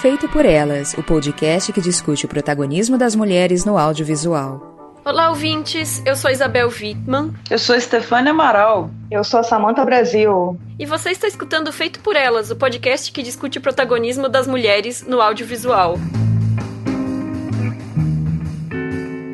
Feito por Elas, o podcast que discute o protagonismo das mulheres no audiovisual. Olá, ouvintes. Eu sou Isabel Wittmann. Eu sou Stefania Amaral. Eu sou Samantha Brasil. E você está escutando Feito por Elas, o podcast que discute o protagonismo das mulheres no audiovisual.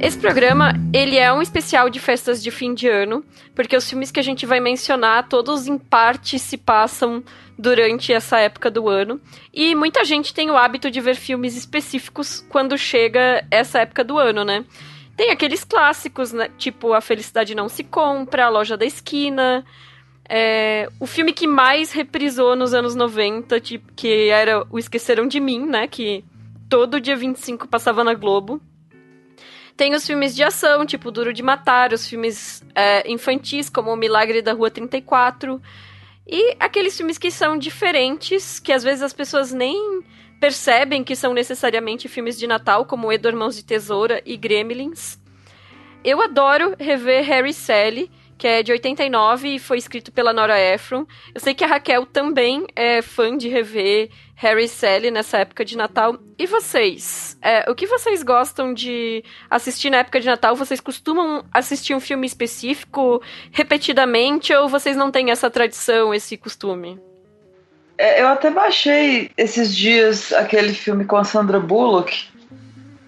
Esse programa, ele é um especial de festas de fim de ano, porque os filmes que a gente vai mencionar, todos em parte se passam durante essa época do ano. E muita gente tem o hábito de ver filmes específicos quando chega essa época do ano, né? Tem aqueles clássicos, né? Tipo A Felicidade Não Se Compra, A Loja da Esquina. É, o filme que mais reprisou nos anos 90, tipo, que era O Esqueceram de Mim, né? Que todo dia 25 passava na Globo. Tem os filmes de ação, tipo Duro de Matar, os filmes é, infantis, como O Milagre da Rua 34. E aqueles filmes que são diferentes, que às vezes as pessoas nem percebem que são necessariamente filmes de Natal, como Edward Mãos de Tesoura e Gremlins. Eu adoro rever Harry Sally, que é de 89 e foi escrito pela Nora Ephron. Eu sei que a Raquel também é fã de rever Harry e Sally nessa época de Natal. E vocês? É, o que vocês gostam de assistir na época de Natal? Vocês costumam assistir um filme específico repetidamente ou vocês não têm essa tradição, esse costume? É, eu até baixei esses dias aquele filme com a Sandra Bullock,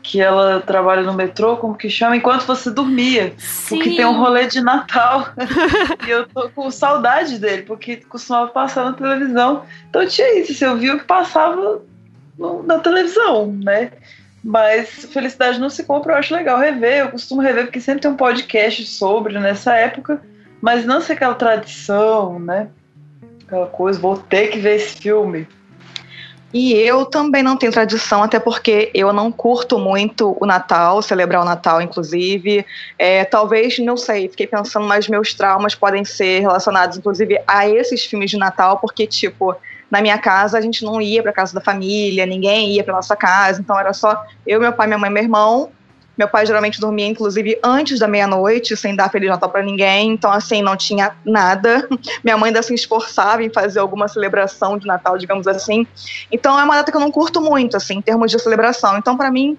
que ela trabalha no metrô, como que chama, enquanto você dormia. Sim. Porque tem um rolê de Natal. e eu tô com saudade dele, porque costumava passar na televisão. Então tinha isso, eu via o que passava no, na televisão, né? Mas Felicidade Não Se Compra eu acho legal rever. Eu costumo rever porque sempre tem um podcast sobre nessa época. Mas não ser aquela tradição, né? Aquela coisa, vou ter que ver esse filme. E eu também não tenho tradição, até porque eu não curto muito o Natal, celebrar o Natal, inclusive. É, talvez, não sei, fiquei pensando, mas meus traumas podem ser relacionados, inclusive, a esses filmes de Natal, porque, tipo, na minha casa a gente não ia para casa da família, ninguém ia para nossa casa, então era só eu, meu pai, minha mãe, meu irmão. Meu pai geralmente dormia, inclusive, antes da meia-noite, sem dar Feliz Natal para ninguém. Então, assim, não tinha nada. Minha mãe ainda se esforçava em fazer alguma celebração de Natal, digamos assim. Então, é uma data que eu não curto muito, assim, em termos de celebração. Então, para mim,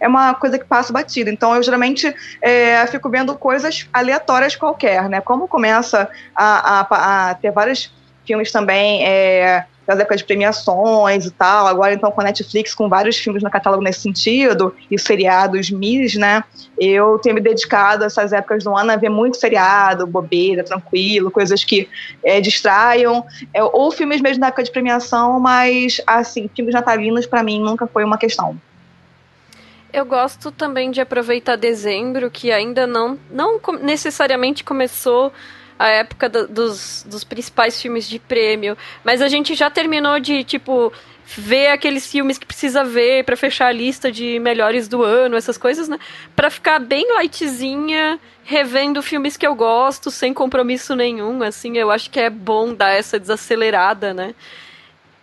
é uma coisa que passa batida. Então, eu geralmente é, fico vendo coisas aleatórias qualquer, né? Como começa a, a, a ter vários filmes também. É, das épocas de premiações e tal, agora então com a Netflix, com vários filmes no catálogo nesse sentido, e seriados mis, né, eu tenho me dedicado essas épocas do ano a ver muito seriado, bobeira, tranquilo, coisas que é, distraiam, é, ou filmes mesmo da época de premiação, mas, assim, filmes natalinos para mim nunca foi uma questão. Eu gosto também de aproveitar dezembro, que ainda não, não necessariamente começou a época do, dos, dos principais filmes de prêmio, mas a gente já terminou de, tipo, ver aqueles filmes que precisa ver para fechar a lista de melhores do ano, essas coisas, né? Para ficar bem lightzinha, revendo filmes que eu gosto, sem compromisso nenhum, assim, eu acho que é bom dar essa desacelerada, né?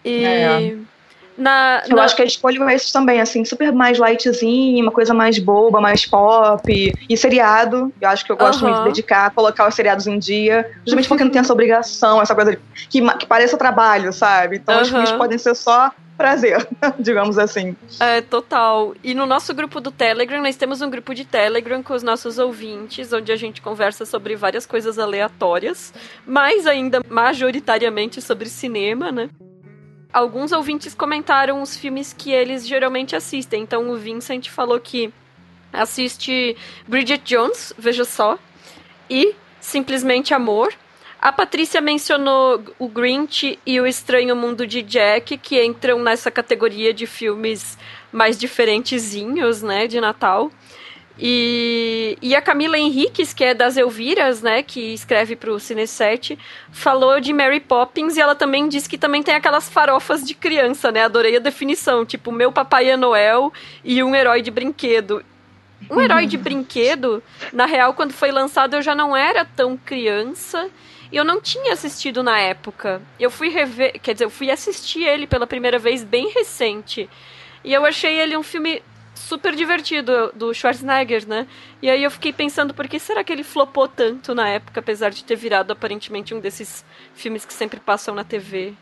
E é. Na, eu na... acho que a escolha é esses também, assim, super mais lightzinho, uma coisa mais boba, mais pop. E seriado, eu acho que eu gosto muito de dedicar, colocar os seriados em dia, justamente porque não tem essa obrigação, essa coisa que, que pareça trabalho, sabe? Então os filmes podem ser só prazer, digamos assim. É, total. E no nosso grupo do Telegram, nós temos um grupo de Telegram com os nossos ouvintes, onde a gente conversa sobre várias coisas aleatórias, mas ainda majoritariamente sobre cinema, né? Alguns ouvintes comentaram os filmes que eles geralmente assistem. Então o Vincent falou que assiste Bridget Jones, veja só, e Simplesmente Amor. A Patrícia mencionou o Grinch e o Estranho Mundo de Jack, que entram nessa categoria de filmes mais diferentezinhos, né, de Natal. E, e a Camila Henriques, que é das Elviras, né, que escreve para o Cine7, falou de Mary Poppins e ela também disse que também tem aquelas farofas de criança, né? Adorei a definição, tipo, meu papai é Noel e um herói de brinquedo. Um herói de brinquedo, na real, quando foi lançado eu já não era tão criança e eu não tinha assistido na época. Eu fui rever, quer dizer, eu fui assistir ele pela primeira vez bem recente. E eu achei ele um filme super divertido do Schwarzenegger, né? E aí eu fiquei pensando por que será que ele flopou tanto na época, apesar de ter virado aparentemente um desses filmes que sempre passam na TV.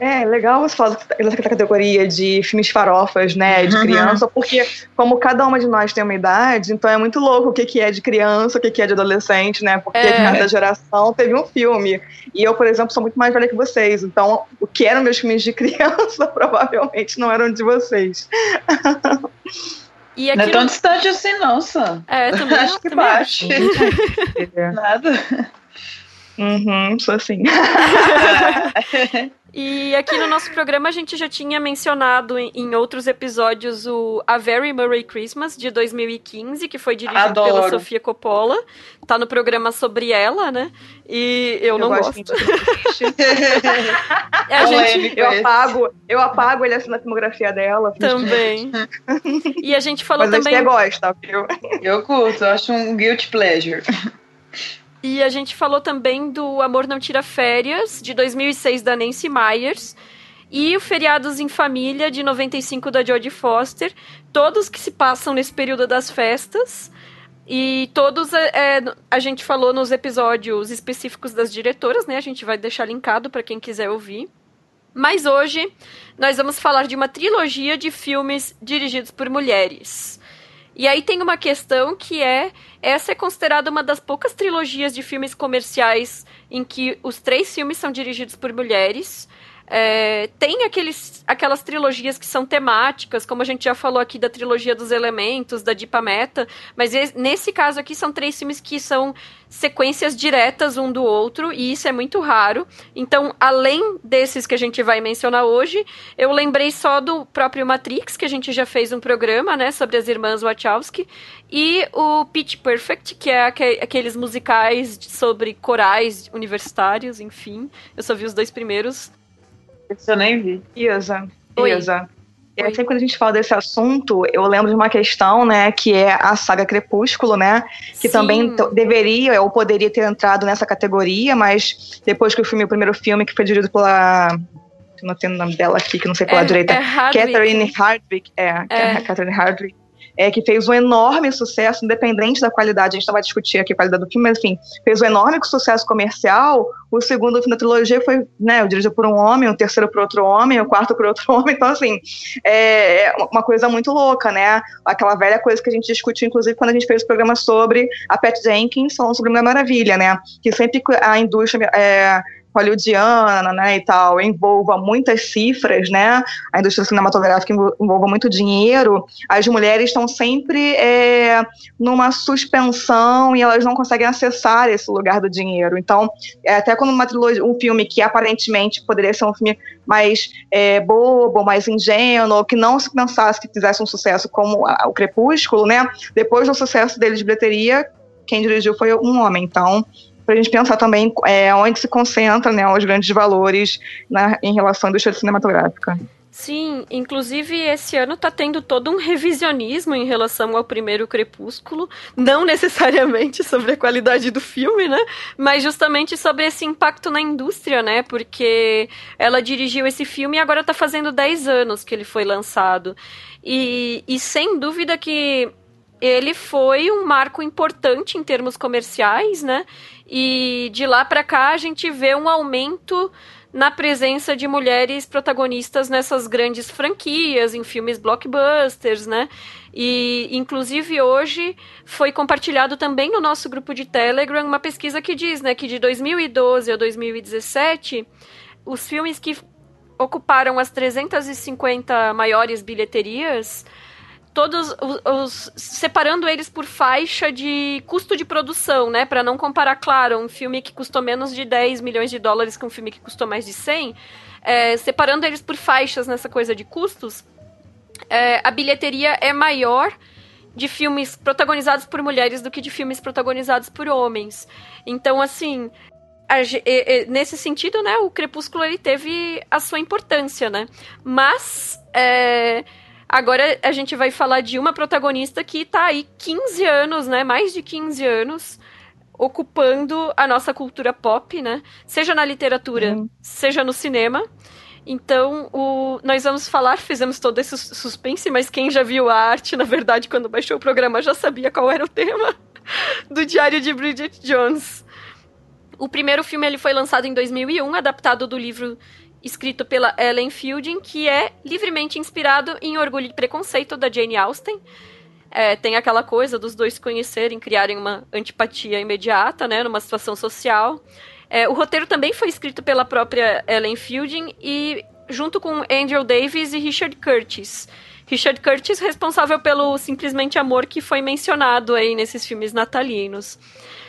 É, legal você falar dessa categoria de filmes farofas, né, de uhum. criança, porque como cada uma de nós tem uma idade, então é muito louco o que, que é de criança, o que, que é de adolescente, né, porque é. cada geração teve um filme. E eu, por exemplo, sou muito mais velha que vocês, então o que eram meus filmes de criança provavelmente não eram de vocês. E não é tão distante assim, nossa. É, também acho que baixo. Nada. Uhum, sou assim. E aqui no nosso programa a gente já tinha mencionado em, em, outros episódios o A Very Murray Christmas de 2015, que foi dirigido Adoro. pela Sofia Coppola. Tá no programa sobre ela, né? E eu, eu não gosto. gosto. é, a gente... eu apago, eu apago ele assim na filmografia dela. Também. e a gente falou Mas também. Mas gosta, viu? Eu curto, eu acho um guilty pleasure. E a gente falou também do Amor Não Tira Férias, de 2006, da Nancy Myers. E o Feriados em Família, de 95, da Jodie Foster. Todos que se passam nesse período das festas. E todos é, é a gente falou nos episódios específicos das diretoras, né? A gente vai deixar linkado para quem quiser ouvir. Mas hoje nós vamos falar de uma trilogia de filmes dirigidos por mulheres. E aí tem uma questão que é essa é considerada uma das poucas trilogias de filmes comerciais em que os três filmes são dirigidos por mulheres. É, tem aqueles, aquelas trilogias que são temáticas, como a gente já falou aqui da trilogia dos elementos, da Dipa Meta, mas nesse caso aqui são três filmes que são sequências diretas um do outro, e isso é muito raro. Então, além desses que a gente vai mencionar hoje, eu lembrei só do próprio Matrix, que a gente já fez um programa, né, sobre as irmãs Wachowski, e o Pitch Perfect, que é aqueles musicais sobre corais universitários, enfim. Eu só vi os dois primeiros. Esse eu nem vi. Isa. Oi. Isa. E é, sempre quando a gente fala desse assunto, eu lembro de uma questão, né, que é a saga Crepúsculo, né, que Sim. também deveria ou poderia ter entrado nessa categoria, mas depois que o filme, o primeiro filme que foi dirigido pela não tenho o nome dela aqui, que não sei qual é, a direita. É Catherine Hardwick. É, é. Catherine Hardwick é, que fez um enorme sucesso, independente da qualidade, a gente não vai discutir aqui a qualidade do filme, mas enfim, fez um enorme sucesso comercial. O segundo filme da trilogia foi né, dirigido por um homem, o terceiro por outro homem, o quarto por outro homem. Então, assim, é, é uma coisa muito louca, né? Aquela velha coisa que a gente discutiu, inclusive, quando a gente fez o programa sobre a Pat Jenkins, falando sobre Mulher Maravilha, né? Que sempre a indústria é, hollywoodiana, né, e tal, envolva muitas cifras, né, a indústria cinematográfica envolva muito dinheiro, as mulheres estão sempre é, numa suspensão e elas não conseguem acessar esse lugar do dinheiro. Então, é, até quando uma trilogia, um filme que aparentemente poderia ser um filme mais é, bobo, mais ingênuo, que não se pensasse que fizesse um sucesso como a, o Crepúsculo, né, depois do sucesso dele de bilheteria, quem dirigiu foi um homem. Então, para a gente pensar também é, onde se concentra né, os grandes valores na, em relação à indústria cinematográfica. Sim, inclusive esse ano está tendo todo um revisionismo em relação ao primeiro Crepúsculo, não necessariamente sobre a qualidade do filme, né? Mas justamente sobre esse impacto na indústria, né? Porque ela dirigiu esse filme e agora está fazendo 10 anos que ele foi lançado. E, e sem dúvida que ele foi um marco importante em termos comerciais, né? E de lá para cá a gente vê um aumento na presença de mulheres protagonistas nessas grandes franquias, em filmes blockbusters, né? E, inclusive, hoje foi compartilhado também no nosso grupo de Telegram uma pesquisa que diz, né, que de 2012 a 2017, os filmes que ocuparam as 350 maiores bilheterias todos os, os, separando eles por faixa de custo de produção, né, para não comparar, claro, um filme que custou menos de 10 milhões de dólares com um filme que custou mais de 100, é, separando eles por faixas nessa coisa de custos, é, a bilheteria é maior de filmes protagonizados por mulheres do que de filmes protagonizados por homens. Então, assim, a, nesse sentido, né, o Crepúsculo ele teve a sua importância, né? Mas é, agora a gente vai falar de uma protagonista que tá aí 15 anos, né? Mais de 15 anos ocupando a nossa cultura pop, né? Seja na literatura, uhum. seja no cinema. Então, o, nós vamos falar, fizemos todo esse suspense, mas quem já viu a arte, na verdade, quando baixou o programa, já sabia qual era o tema do Diário de Bridget Jones. O primeiro filme ele foi lançado em 2001, adaptado do livro escrito pela Ellen Fielding, que é livremente inspirado em Orgulho e Preconceito, da Jane Austen. É, tem aquela coisa dos dois conhecerem, criarem uma antipatia imediata, né, numa situação social. É, o roteiro também foi escrito pela própria Ellen Fielding e junto com Andrew Davis e Richard Curtis. Richard Curtis responsável pelo Simplesmente Amor que foi mencionado aí nesses filmes natalinos.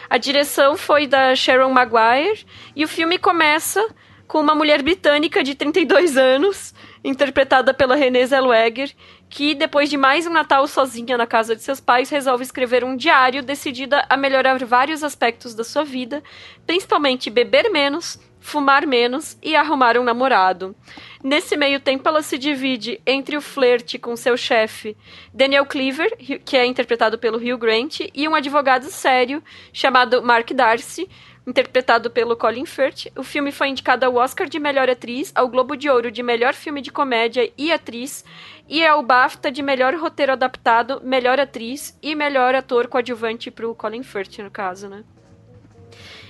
A direção foi da Sharon Maguire e o filme começa com uma mulher britânica de 32 anos, interpretada pela Renée Zellweger, que depois de mais um Natal sozinha na casa de seus pais, resolve escrever um diário decidida a melhorar vários aspectos da sua vida, principalmente beber menos, fumar menos e arrumar um namorado. Nesse meio tempo, ela se divide entre o flerte com seu chefe, Daniel Cleaver, que é interpretado pelo Hugh Grant, e um advogado sério chamado Mark Darcy, interpretado pelo Colin Firth. O filme foi indicado ao Oscar de Melhor Atriz, ao Globo de Ouro de Melhor Filme de Comédia e Atriz, e ao BAFTA de Melhor Roteiro Adaptado, Melhor Atriz e Melhor Ator Coadjuvante para o Colin Firth, no caso, né?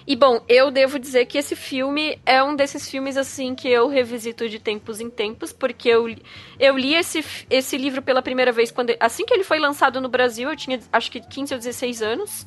E bom, eu devo dizer que esse filme é um desses filmes assim que eu revisito de tempos em tempos, porque eu, eu li esse, esse livro pela primeira vez quando assim que ele foi lançado no Brasil, eu tinha acho que 15 ou 16 anos.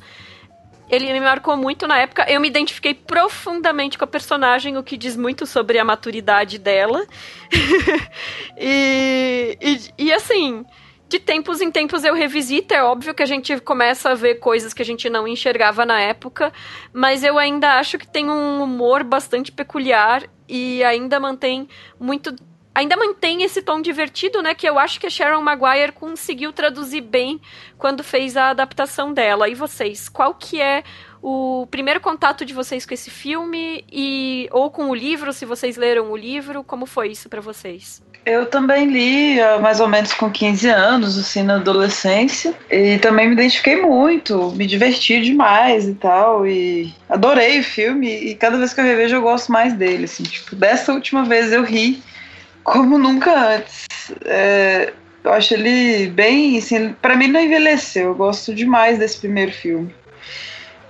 Ele me marcou muito na época. Eu me identifiquei profundamente com a personagem, o que diz muito sobre a maturidade dela. e, e, e assim, de tempos em tempos eu revisito. É óbvio que a gente começa a ver coisas que a gente não enxergava na época, mas eu ainda acho que tem um humor bastante peculiar e ainda mantém muito. Ainda mantém esse tom divertido, né? Que eu acho que a Sharon Maguire conseguiu traduzir bem quando fez a adaptação dela. E vocês, qual que é o primeiro contato de vocês com esse filme e ou com o livro, se vocês leram o livro, como foi isso para vocês? Eu também li mais ou menos com 15 anos, assim, na adolescência. E também me identifiquei muito, me diverti demais e tal. E adorei o filme. E cada vez que eu revejo, eu gosto mais dele. Assim, tipo, dessa última vez eu ri como nunca antes. É, eu acho ele bem, assim, para mim não envelheceu. Eu gosto demais desse primeiro filme.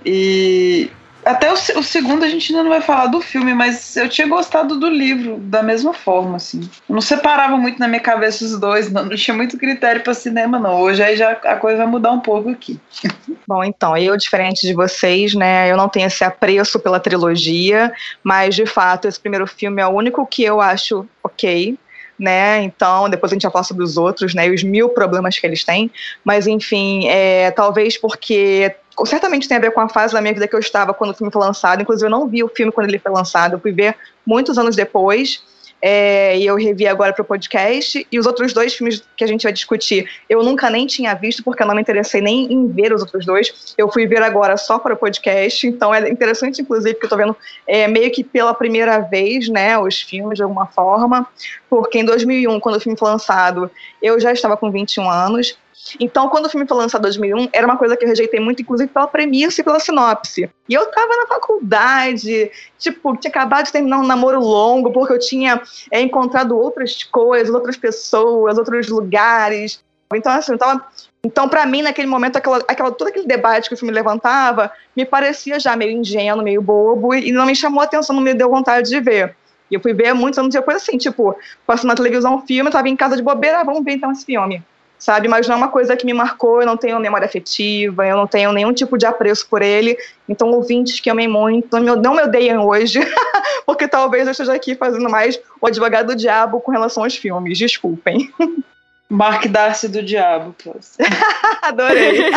E até o, o, segundo a gente ainda não vai falar do filme, mas eu tinha gostado do livro da mesma forma, assim. Eu não separava muito na minha cabeça os dois, não, não tinha muito critério para cinema, não. Hoje aí já a coisa vai mudar um pouco aqui. Bom, então, eu, diferente de vocês, né, eu não tenho esse apreço pela trilogia, mas de fato esse primeiro filme é o único que eu acho ok né? Então, depois a gente já fala sobre os outros, né? E os mil problemas que eles têm. Mas, enfim, é, talvez porque certamente tem a ver com a fase da minha vida que eu estava quando o filme foi lançado. Inclusive, eu não vi o filme quando ele foi lançado, eu fui ver muitos anos depois. É, e eu revi agora para o podcast. E os outros dois filmes que a gente vai discutir, eu nunca nem tinha visto, porque eu não me interessei nem em ver os outros dois. Eu fui ver agora só para o podcast. Então é interessante, inclusive, que eu estou vendo é, meio que pela primeira vez, né, os filmes de alguma forma. Porque em 2001, quando o filme foi lançado, eu já estava com 21 anos. Então, quando o filme foi lançado em 2001, era uma coisa que eu rejeitei muito, inclusive pela premissa e pela sinopse. E eu tava na faculdade, tipo, tinha acabado de terminar um namoro longo, porque eu tinha é, encontrado outras coisas, outras pessoas, outros lugares. Então, assim, eu tava então, para mim, naquele momento, aquela, aquela, todo aquele debate que o filme levantava me parecia já meio ingênuo, meio bobo, e não me chamou a atenção, não me deu vontade de ver. E eu fui ver muitos anos depois, assim, tipo, passando na televisão um filme, eu tava em casa de bobeira, ah, vamos ver então esse filme sabe? Mas não é uma coisa que me marcou, eu não tenho memória afetiva, eu não tenho nenhum tipo de apreço por ele. Então, ouvintes que amei muito, não me odeiem hoje, porque talvez eu esteja aqui fazendo mais o advogado do diabo com relação aos filmes, desculpem. Mark Darcy do Diabo. Adorei.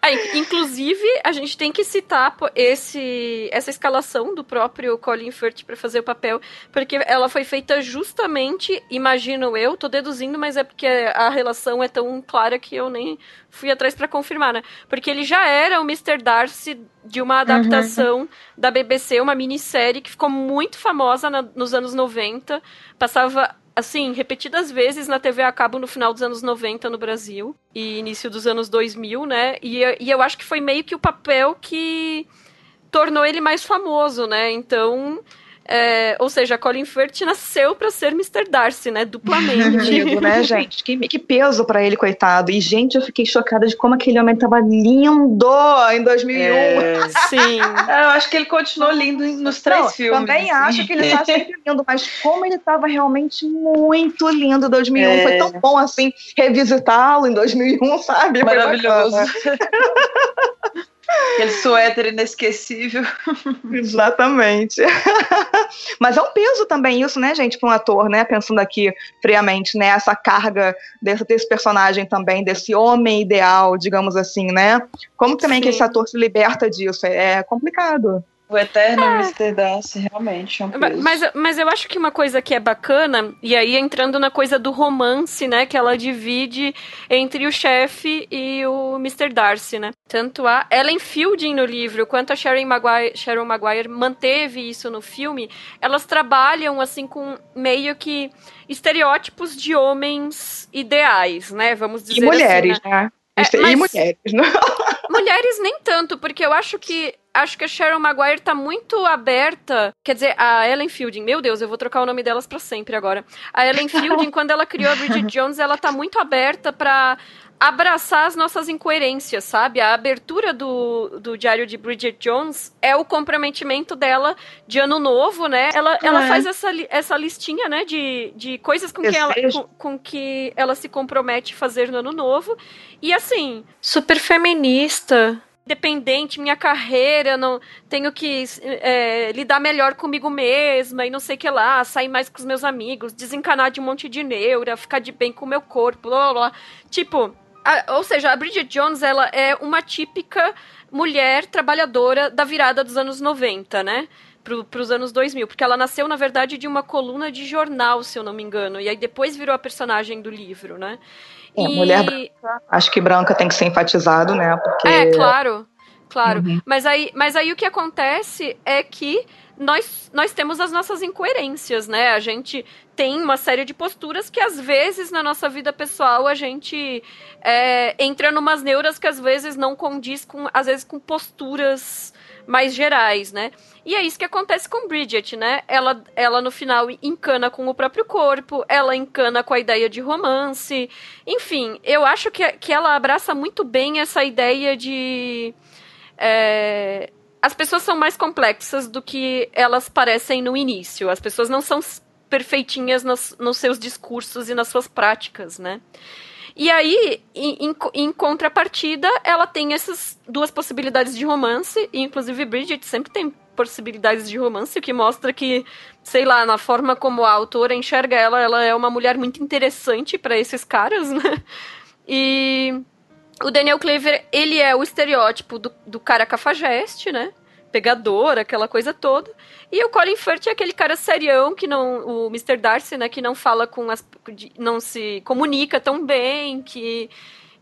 Aí, inclusive, a gente tem que citar esse, essa escalação do próprio Colin Firth para fazer o papel, porque ela foi feita justamente, imagino eu, tô deduzindo, mas é porque a relação é tão clara que eu nem fui atrás para confirmar, né? Porque ele já era o Mr. Darcy de uma adaptação uhum. da BBC, uma minissérie que ficou muito famosa na, nos anos 90, passava assim, repetidas vezes na TV a cabo no final dos anos 90 no Brasil e início dos anos 2000, né? E, e eu acho que foi meio que o papel que tornou ele mais famoso, né? Então, é, ou seja, Colin Firth nasceu para ser Mr. Darcy, né? Duplamente. Né, gente? Que, que peso para ele, coitado. E, gente, eu fiquei chocada de como aquele homem tava lindo em 2001. É, sim. Eu acho que ele continuou lindo nos três Não, filmes. Também assim. acho que ele tá sempre lindo, mas como ele tava realmente muito lindo em 2001. É. Foi tão bom, assim, revisitá-lo em 2001, sabe? Maravilhoso. Aquele suéter inesquecível. Exatamente. Mas é um peso também isso, né, gente, para um ator, né? Pensando aqui friamente, né? Essa carga desse, desse personagem também, desse homem ideal, digamos assim, né? Como também Sim. que esse ator se liberta disso? É complicado. O eterno é. Mr. Darcy, realmente. É um mas, mas eu acho que uma coisa que é bacana, e aí entrando na coisa do romance, né? Que ela divide entre o chefe e o Mr. Darcy, né? Tanto a Ellen Fielding no livro, quanto a Sharon Maguire, Sharon Maguire manteve isso no filme, elas trabalham, assim, com meio que estereótipos de homens ideais, né? Vamos dizer e mulheres, assim, né? né? É, e mulheres, né? Mulheres nem tanto, porque eu acho que acho que a Sharon Maguire tá muito aberta. Quer dizer, a Ellen Fielding, meu Deus, eu vou trocar o nome delas para sempre agora. A Ellen Fielding, quando ela criou a Bridget Jones, ela tá muito aberta para abraçar as nossas incoerências, sabe? A abertura do, do Diário de Bridget Jones é o comprometimento dela de ano novo, né? Ela, ela é. faz essa, essa listinha, né, de, de coisas com que, ela, com, com, que ela se compromete fazer no ano novo. E assim, super feminista. Dependente, minha carreira, não tenho que é, lidar melhor comigo mesma e não sei o que lá, sair mais com os meus amigos, desencanar de um monte de neura, ficar de bem com o meu corpo, blá blá blá. Tipo, a, ou seja, a Bridget Jones, ela é uma típica mulher trabalhadora da virada dos anos 90, né? Para os anos 2000, porque ela nasceu, na verdade, de uma coluna de jornal, se eu não me engano, e aí depois virou a personagem do livro, né? É, e... mulher branca, acho que branca tem que ser enfatizado, né? Porque... É, claro, claro. Uhum. Mas, aí, mas aí o que acontece é que nós, nós temos as nossas incoerências, né? A gente tem uma série de posturas que às vezes na nossa vida pessoal a gente é, entra numas neuras que às vezes não condiz com, às vezes, com posturas mais gerais, né? E é isso que acontece com Bridget, né? Ela, ela no final encana com o próprio corpo, ela encana com a ideia de romance. Enfim, eu acho que, que ela abraça muito bem essa ideia de. É, as pessoas são mais complexas do que elas parecem no início. As pessoas não são perfeitinhas nos, nos seus discursos e nas suas práticas, né? E aí, em, em, contrapartida, ela tem essas duas possibilidades de romance, e inclusive Bridget sempre tem possibilidades de romance, o que mostra que, sei lá, na forma como a autora enxerga ela, ela é uma mulher muito interessante para esses caras, né? E o Daniel Cleaver, ele é o estereótipo do, do cara cafajeste, né? Pegador, aquela coisa toda. E o Colin Firth é aquele cara serião que não. O Mr. Darcy, né? Que não fala com as. não se comunica tão bem, que.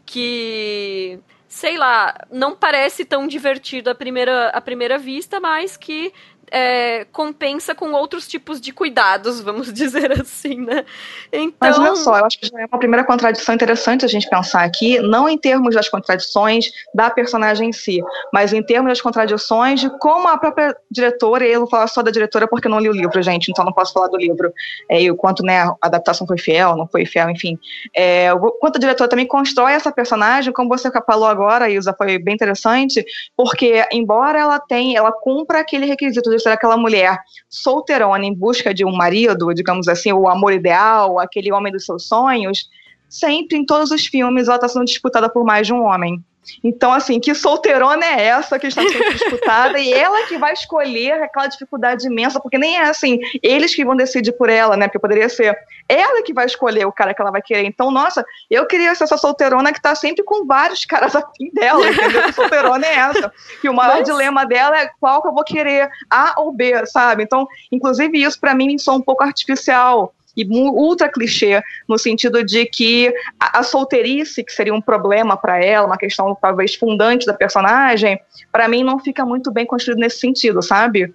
que. sei lá, não parece tão divertido à primeira, à primeira vista, mas que é, compensa com outros tipos de cuidados, vamos dizer assim, né? Então... Mas olha só, eu acho que já é uma primeira contradição interessante a gente pensar aqui, não em termos das contradições da personagem em si, mas em termos das contradições de como a própria diretora, e eu vou falar só da diretora porque eu não li o livro, gente, então não posso falar do livro, é, e o quanto né, a adaptação foi fiel, não foi fiel, enfim. É, o quanto a diretora também constrói essa personagem, como você falou agora, Isa, foi bem interessante, porque embora ela tenha, ela cumpra aquele requisito de ser aquela mulher solteirona em busca de um marido, digamos assim, o amor ideal, aquele homem dos seus sonhos, sempre, em todos os filmes, ela está sendo disputada por mais de um homem. Então, assim, que solteirona é essa que está sendo disputada e ela que vai escolher aquela dificuldade imensa, porque nem é assim, eles que vão decidir por ela, né? Porque poderia ser ela que vai escolher o cara que ela vai querer. Então, nossa, eu queria ser essa solteirona que tá sempre com vários caras afim dela, entendeu? Que solteirona é essa. Que o maior Mas... dilema dela é qual que eu vou querer, A ou B, sabe? Então, inclusive, isso para mim sou um pouco artificial e ultra clichê, no sentido de que a, a solteirice, que seria um problema para ela, uma questão talvez fundante da personagem, para mim não fica muito bem construído nesse sentido, sabe?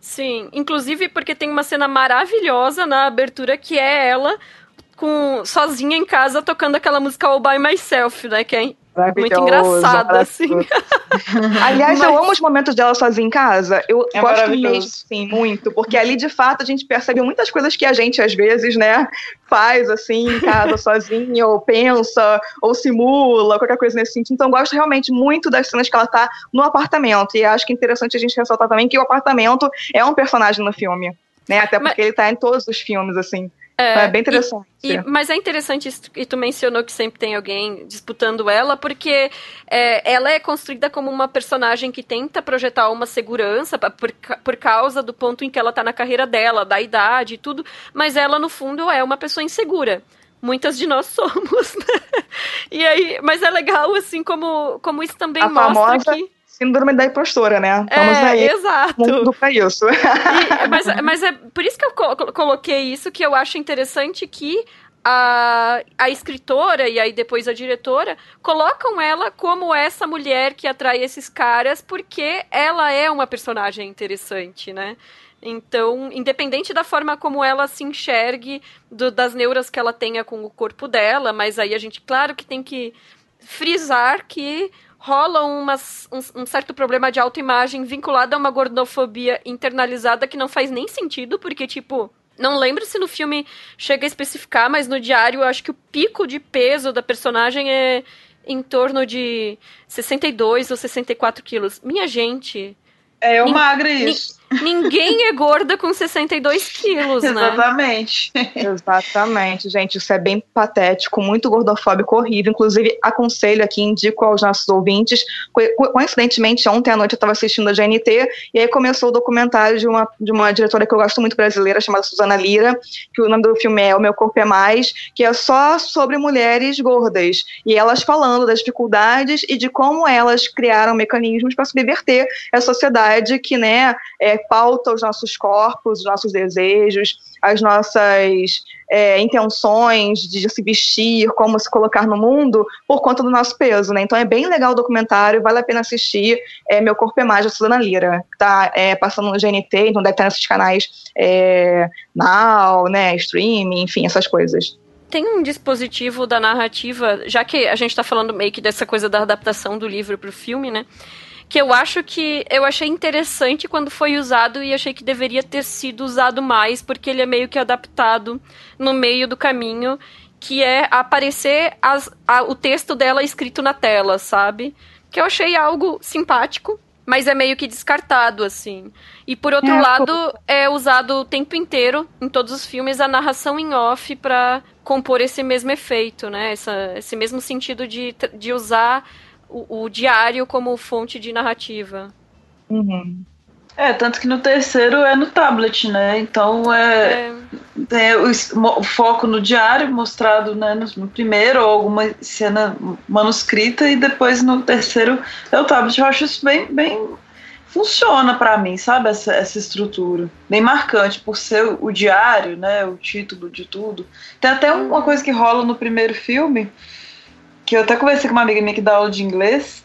Sim, inclusive porque tem uma cena maravilhosa na abertura que é ela com sozinha em casa tocando aquela música All By Myself, né? Que é muito engraçada, assim. Aliás, Mas... eu amo os momentos dela sozinha em casa. Eu é gosto mesmo, sim, muito. Porque ali, de fato, a gente percebe muitas coisas que a gente, às vezes, né, faz, assim, em casa, sozinha, ou pensa, ou simula, qualquer coisa nesse sentido. Então, eu gosto realmente muito das cenas que ela tá no apartamento. E acho que é interessante a gente ressaltar também que o apartamento é um personagem no filme. Né? Até porque Mas... ele tá em todos os filmes, assim. É, é bem interessante. E, e, mas é interessante isso que tu mencionou que sempre tem alguém disputando ela, porque é, ela é construída como uma personagem que tenta projetar uma segurança por, por causa do ponto em que ela está na carreira dela, da idade e tudo, mas ela, no fundo, é uma pessoa insegura muitas de nós somos, né? E aí, mas é legal assim como como isso também a mostra famosa, que síndrome da impostora, né? Estamos é, aí exato. mundo pra isso. E, mas, mas é por isso que eu coloquei isso, que eu acho interessante que a, a escritora e aí depois a diretora colocam ela como essa mulher que atrai esses caras porque ela é uma personagem interessante, né? Então, independente da forma como ela se enxergue, do, das neuras que ela tenha com o corpo dela, mas aí a gente, claro que tem que frisar que rola umas, um, um, certo problema de autoimagem vinculado a uma gordofobia internalizada que não faz nem sentido, porque, tipo, não lembro se no filme chega a especificar, mas no diário eu acho que o pico de peso da personagem é em torno de 62 ou 64 quilos. Minha gente. É, eu magra isso. Ninguém é gorda com 62 quilos, né? Exatamente. Exatamente, gente. Isso é bem patético, muito gordofóbico, horrível. Inclusive, aconselho aqui, indico aos nossos ouvintes. Coincidentemente, ontem à noite eu estava assistindo a GNT e aí começou o documentário de uma, de uma diretora que eu gosto muito brasileira, chamada Suzana Lira, que o nome do filme é O Meu Corpo é Mais, que é só sobre mulheres gordas. E elas falando das dificuldades e de como elas criaram mecanismos para subverter a sociedade que, né, é, pauta os nossos corpos, os nossos desejos, as nossas é, intenções de se vestir, como se colocar no mundo, por conta do nosso peso, né? Então é bem legal o documentário, vale a pena assistir. É, Meu Corpo é da Suzana Lira, tá é, passando no GNT, então deve estar nesses canais é, Now, né, streaming, enfim, essas coisas tem um dispositivo da narrativa, já que a gente está falando meio que dessa coisa da adaptação do livro para o filme, né? Que eu acho que eu achei interessante quando foi usado e achei que deveria ter sido usado mais, porque ele é meio que adaptado no meio do caminho, que é aparecer as, a, o texto dela escrito na tela, sabe? Que eu achei algo simpático, mas é meio que descartado, assim. E por outro é, lado, pô. é usado o tempo inteiro, em todos os filmes, a narração em off para compor esse mesmo efeito, né? Essa, esse mesmo sentido de, de usar o, o diário como fonte de narrativa. Uhum. É, tanto que no terceiro é no tablet, né? Então é, é. o, o, foco no diário mostrado né, no, no, primeiro, ou alguma cena manuscrita, e depois no terceiro é o tablet. Eu acho isso bem. bem funciona para mim, sabe? Essa, essa estrutura. Bem marcante, por ser o, o diário, né? O título de tudo. Tem até uma coisa que rola no primeiro filme que eu até conversei com uma amiga minha que dá aula de inglês,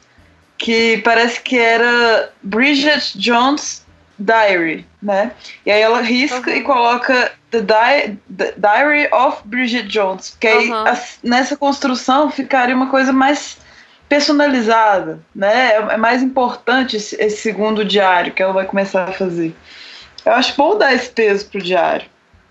que parece que era Bridget Jones Diary, né? E aí ela risca uhum. e coloca The, Di The, Diary of Bridget Jones, que aí uhum. nessa construção ficaria uma coisa mais personalizada, né? É, é mais importante esse, esse, segundo diário que ela vai começar a fazer. Eu acho bom dar esse peso pro diário.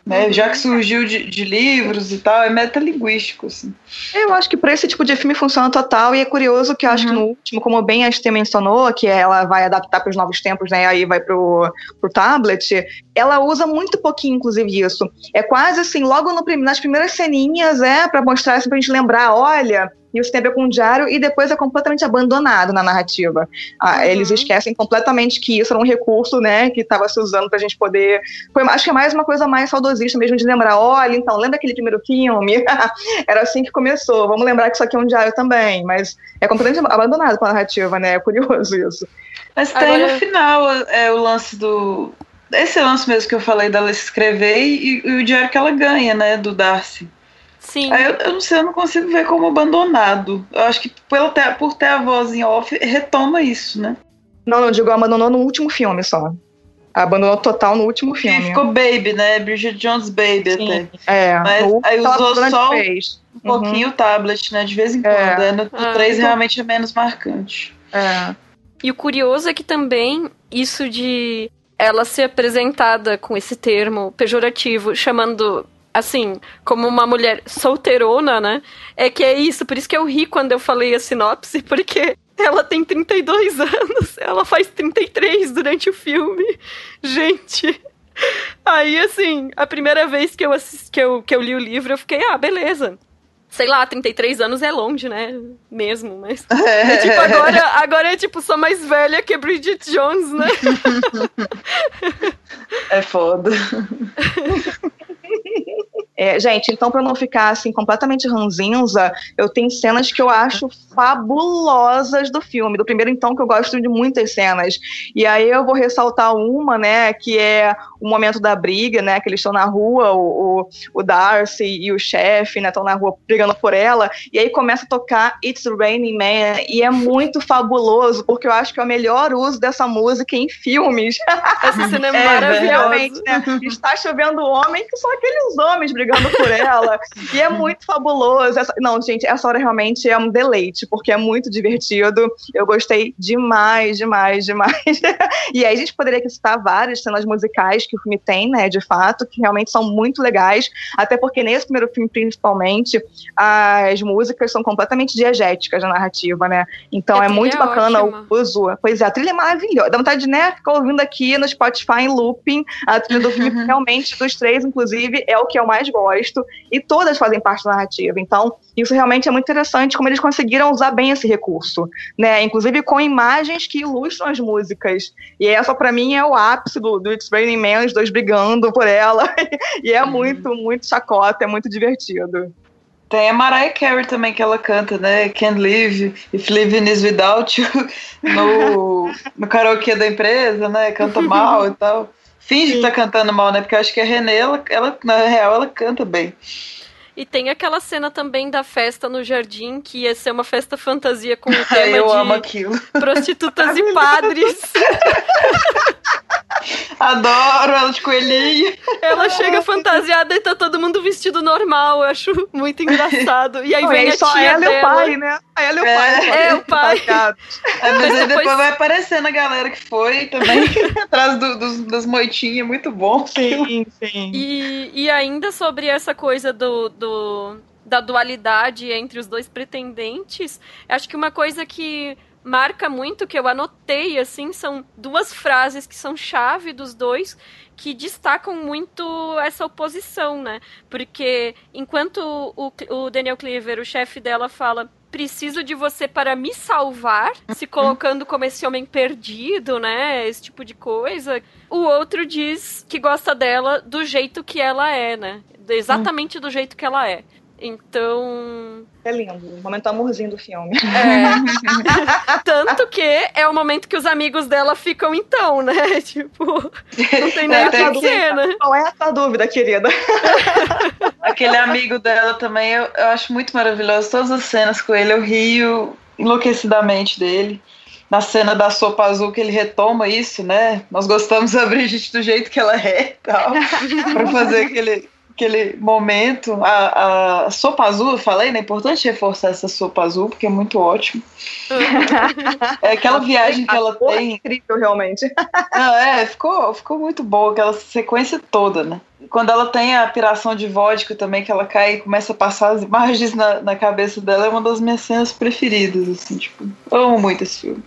Né? Uhum. Já que surgiu de, de, livros e tal, é metalinguístico, assim. Eu acho que para esse tipo de filme funciona total, e é curioso que eu acho uhum. que no último, como bem a Estê mencionou, que ela vai adaptar para os novos tempos, né? Aí vai pro, pro tablet, ela usa muito pouquinho, inclusive, isso. É quase assim, logo no, nas primeiras ceninhas, é, para mostrar assim, pra gente lembrar, olha, isso tem a ver com o diário, e depois é completamente abandonado na narrativa. Ah, uhum. Eles esquecem completamente que isso era um recurso, né, que estava se usando pra gente poder. Foi, acho que é mais uma coisa mais saudosista mesmo de lembrar, olha, então, lembra aquele primeiro filme? era assim que começou. Vamos lembrar que isso aqui é um diário também, mas é completamente abandonado a narrativa, né? É curioso isso. Mas tem Agora... no final é, o lance do. Esse lance mesmo que eu falei dela escrever e, e o diário que ela ganha, né, do Darcy. Sim. Aí eu, eu, não sei, eu não consigo ver como abandonado. Eu acho que pelo ter, por ter a voz em off, retoma isso, né? Não, não, digo, abandonou no último filme só. Abandonou total no último filme. E ficou Baby, né? Bridget Jones Baby Sim. até. É. Mas aí usou só fez. um uhum. pouquinho o tablet, né? De vez em quando. É. No, no ah, 3 então... realmente é menos marcante. É. E o curioso é que também isso de ela ser apresentada com esse termo pejorativo, chamando assim, como uma mulher solteirona, né? É que é isso, por isso que eu ri quando eu falei a sinopse, porque ela tem 32 anos, ela faz 33 durante o filme. Gente. Aí, assim, a primeira vez que eu, assisti, que eu, que eu li o livro, eu fiquei, ah, beleza. Sei lá, 33 anos é longe, né? Mesmo, mas. É. É, tipo, agora, agora é tipo, sou mais velha que Bridget Jones, né? É foda. É, gente, então para não ficar assim completamente ranzinza, eu tenho cenas que eu acho fabulosas do filme. Do primeiro então que eu gosto de muitas cenas. E aí eu vou ressaltar uma, né, que é o momento da briga, né, que eles estão na rua, o, o, Darcy e o chefe, né, estão na rua brigando por ela, e aí começa a tocar It's Raining Man, e é muito fabuloso, porque eu acho que é o melhor uso dessa música em filmes. Essa cena é, é maravilhosa. Né? Está chovendo homem, que são aqueles homens brigando brigando por ela. e é muito fabuloso. Essa... Não, gente, essa hora realmente é um deleite, porque é muito divertido. Eu gostei demais, demais, demais. e aí a gente poderia citar várias cenas musicais que o filme tem, né, de fato, que realmente são muito legais. Até porque nesse primeiro filme, principalmente, as músicas são completamente diegéticas na narrativa, né? Então é muito é bacana ótima. o uso. Pois é, a trilha é maravilhosa. Dá vontade de né, ficar ouvindo aqui no Spotify em looping. A trilha do filme, realmente, dos três, inclusive, é o que eu mais gosto, e todas fazem parte da narrativa. Então, isso realmente é muito interessante como eles conseguiram usar bem esse recurso, né? Inclusive com imagens que ilustram as músicas. E essa, para mim, é o ápice do, do It's Raining Man, os dois brigando por ela. e é muito, muito chacota, é muito divertido. Tem a Mariah Carey também que ela canta, né? Can't Live, If Living is Without You, no, no karaokê da empresa, né? Canta mal e tal. Finge Sim. que tá cantando mal, né? Porque eu acho que a Renée, ela, ela, na real, ela canta bem. E tem aquela cena também da festa no jardim, que ia ser uma festa fantasia com o tema eu de amo aquilo. prostitutas e padres. Adoro ela de coelhinho. Ela chega fantasiada e tá todo mundo vestido normal. Eu acho muito engraçado. E aí Não, vem a só tia ela dela. e o pai, né? Aí ela e o é, pai. É, o pai. É, mas, aí depois... vai aparecendo a galera que foi também atrás do, dos, das moitinhas. Muito bom. Sim, sim. E, e ainda sobre essa coisa do, do da dualidade entre os dois pretendentes, acho que uma coisa que marca muito, que eu anotei, assim, são duas frases que são chave dos dois, que destacam muito essa oposição, né? Porque enquanto o, o Daniel Cleaver, o chefe dela, fala preciso de você para me salvar, se colocando como esse homem perdido, né? Esse tipo de coisa. O outro diz que gosta dela do jeito que ela é, né? Exatamente do jeito que ela é. Então. É lindo. O momento amorzinho do filme. É. Tanto que é o momento que os amigos dela ficam, então, né? Tipo, não tem nem o que dizer, né? Qual é essa dúvida, querida? Aquele amigo dela também, eu, eu acho muito maravilhoso. Todas as cenas com ele, eu rio enlouquecidamente dele na cena da sopa azul que ele retoma isso, né? Nós gostamos da Brigitte do jeito que ela é e tal. pra fazer aquele, aquele momento. A, a sopa azul, eu falei, né? É importante reforçar essa sopa azul, porque é muito ótimo. é aquela viagem que ela tem. incrível, realmente. Não, é, ficou, ficou muito boa aquela sequência toda, né? quando ela tem a piração de vodka também, que ela cai e começa a passar as imagens na, na cabeça dela, é uma das minhas cenas preferidas, assim, tipo, amo muito esse filme.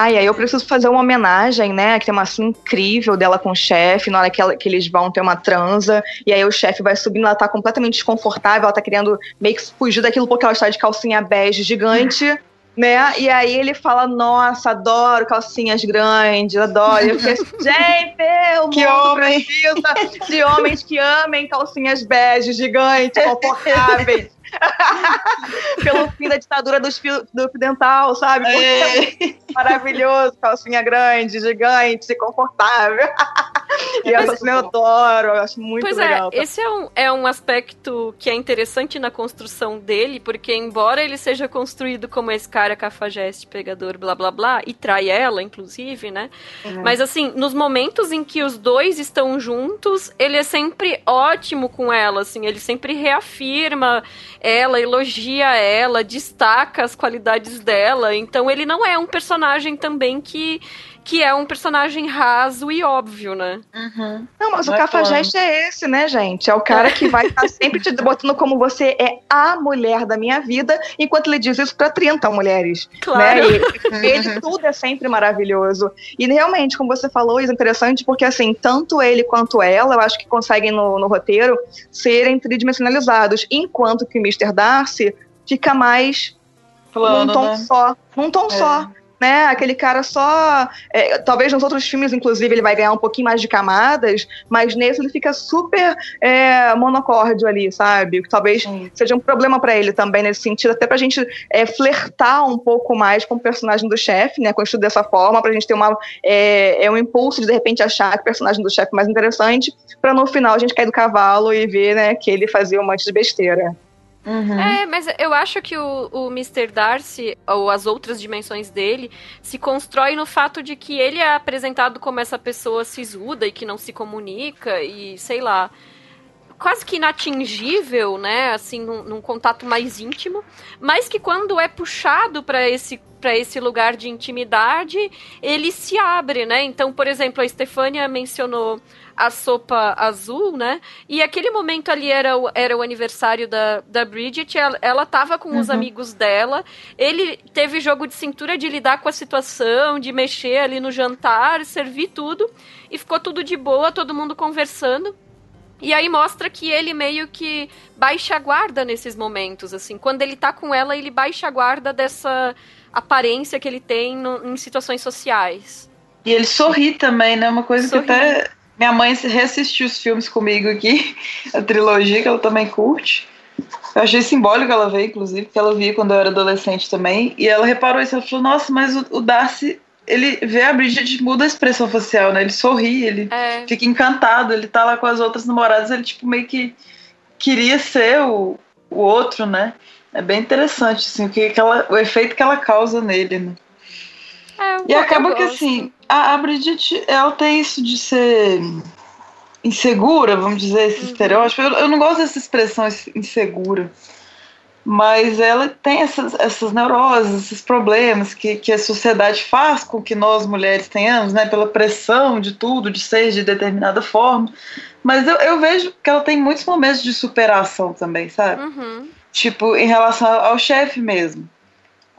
Ah, e aí eu preciso fazer uma homenagem, né? Que tem uma cena incrível dela com o chefe, na hora que, ela, que eles vão ter uma transa, e aí o chefe vai subindo, ela tá completamente desconfortável, ela tá querendo meio que fugir daquilo porque ela está de calcinha bege gigante. Né? E aí ele fala, nossa, adoro calcinhas grandes, adoro. E eu fiquei assim, gente, o que homem. precisa de homens que amem calcinhas bege gigantes, confortáveis. Pelo fim da ditadura dos fio, do fio dental, sabe? É. Maravilhoso, calcinha grande, gigante, confortável. e essa cena eu adoro, eu acho muito pois legal. É, esse é um, é um aspecto que é interessante na construção dele, porque embora ele seja construído como esse cara cafajeste, pegador, blá blá blá, e trai ela, inclusive, né? Uhum. Mas assim, nos momentos em que os dois estão juntos, ele é sempre ótimo com ela, assim, ele sempre reafirma ela, elogia ela, destaca as qualidades dela. Então ele não é um personagem também que que é um personagem raso e óbvio, né? Uhum. Não, mas o cafajeste é esse, né, gente? É o cara que vai estar sempre te botando como você é a mulher da minha vida, enquanto ele diz isso para 30 mulheres. Né? Claro. Né? E ele tudo é sempre maravilhoso. E realmente, como você falou, isso é interessante porque, assim, tanto ele quanto ela, eu acho que conseguem no, no roteiro serem tridimensionalizados, enquanto que o Mr. Darcy fica mais Plano, num tom né? só. Num tom é. só né? Aquele cara só. É, talvez nos outros filmes, inclusive, ele vai ganhar um pouquinho mais de camadas, mas nesse ele fica super é, monocórdio ali, sabe? Que talvez Sim. seja um problema para ele também nesse sentido, até pra gente é, flertar um pouco mais com o personagem do chefe, né? Construído dessa forma, pra gente ter uma, é, é um impulso de de repente achar que o personagem do chefe é mais interessante, para no final a gente cair do cavalo e ver, né, que ele fazia um monte de besteira. Uhum. É, mas eu acho que o, o Mr. Darcy, ou as outras dimensões dele, se constrói no fato de que ele é apresentado como essa pessoa sisuda e que não se comunica e, sei lá, quase que inatingível, né? Assim, num, num, contato mais íntimo, mas que quando é puxado para esse para esse lugar de intimidade, ele se abre, né? Então, por exemplo, a Stefania mencionou a sopa azul, né? E aquele momento ali era o, era o aniversário da, da Bridget, ela, ela tava com uhum. os amigos dela, ele teve jogo de cintura de lidar com a situação, de mexer ali no jantar, servir tudo, e ficou tudo de boa, todo mundo conversando. E aí mostra que ele meio que baixa a guarda nesses momentos, assim. Quando ele tá com ela, ele baixa a guarda dessa aparência que ele tem no, em situações sociais. E ele sorri também, né? Uma coisa sorri. que até minha mãe reassistiu os filmes comigo aqui, a trilogia, que ela também curte. Eu achei simbólico ela ver, inclusive, porque ela via quando eu era adolescente também. E ela reparou isso, ela falou, nossa, mas o, o Darcy, ele vê a Bridget, muda a expressão facial, né? Ele sorri, ele é. fica encantado, ele tá lá com as outras namoradas, ele tipo meio que queria ser o, o outro, né? É bem interessante, assim, o, que, que ela, o efeito que ela causa nele, né? É, e acaba que assim, a, a Bridget, ela tem isso de ser insegura, vamos dizer, esse uhum. estereótipo. Eu, eu, não gosto dessa expressão insegura. Mas ela tem essas, essas neuroses, esses problemas que, que a sociedade faz com que nós mulheres tenhamos, né? Pela pressão de tudo, de ser de determinada forma. Mas eu, eu vejo que ela tem muitos momentos de superação também, sabe? Uhum. Tipo, em relação ao chefe mesmo.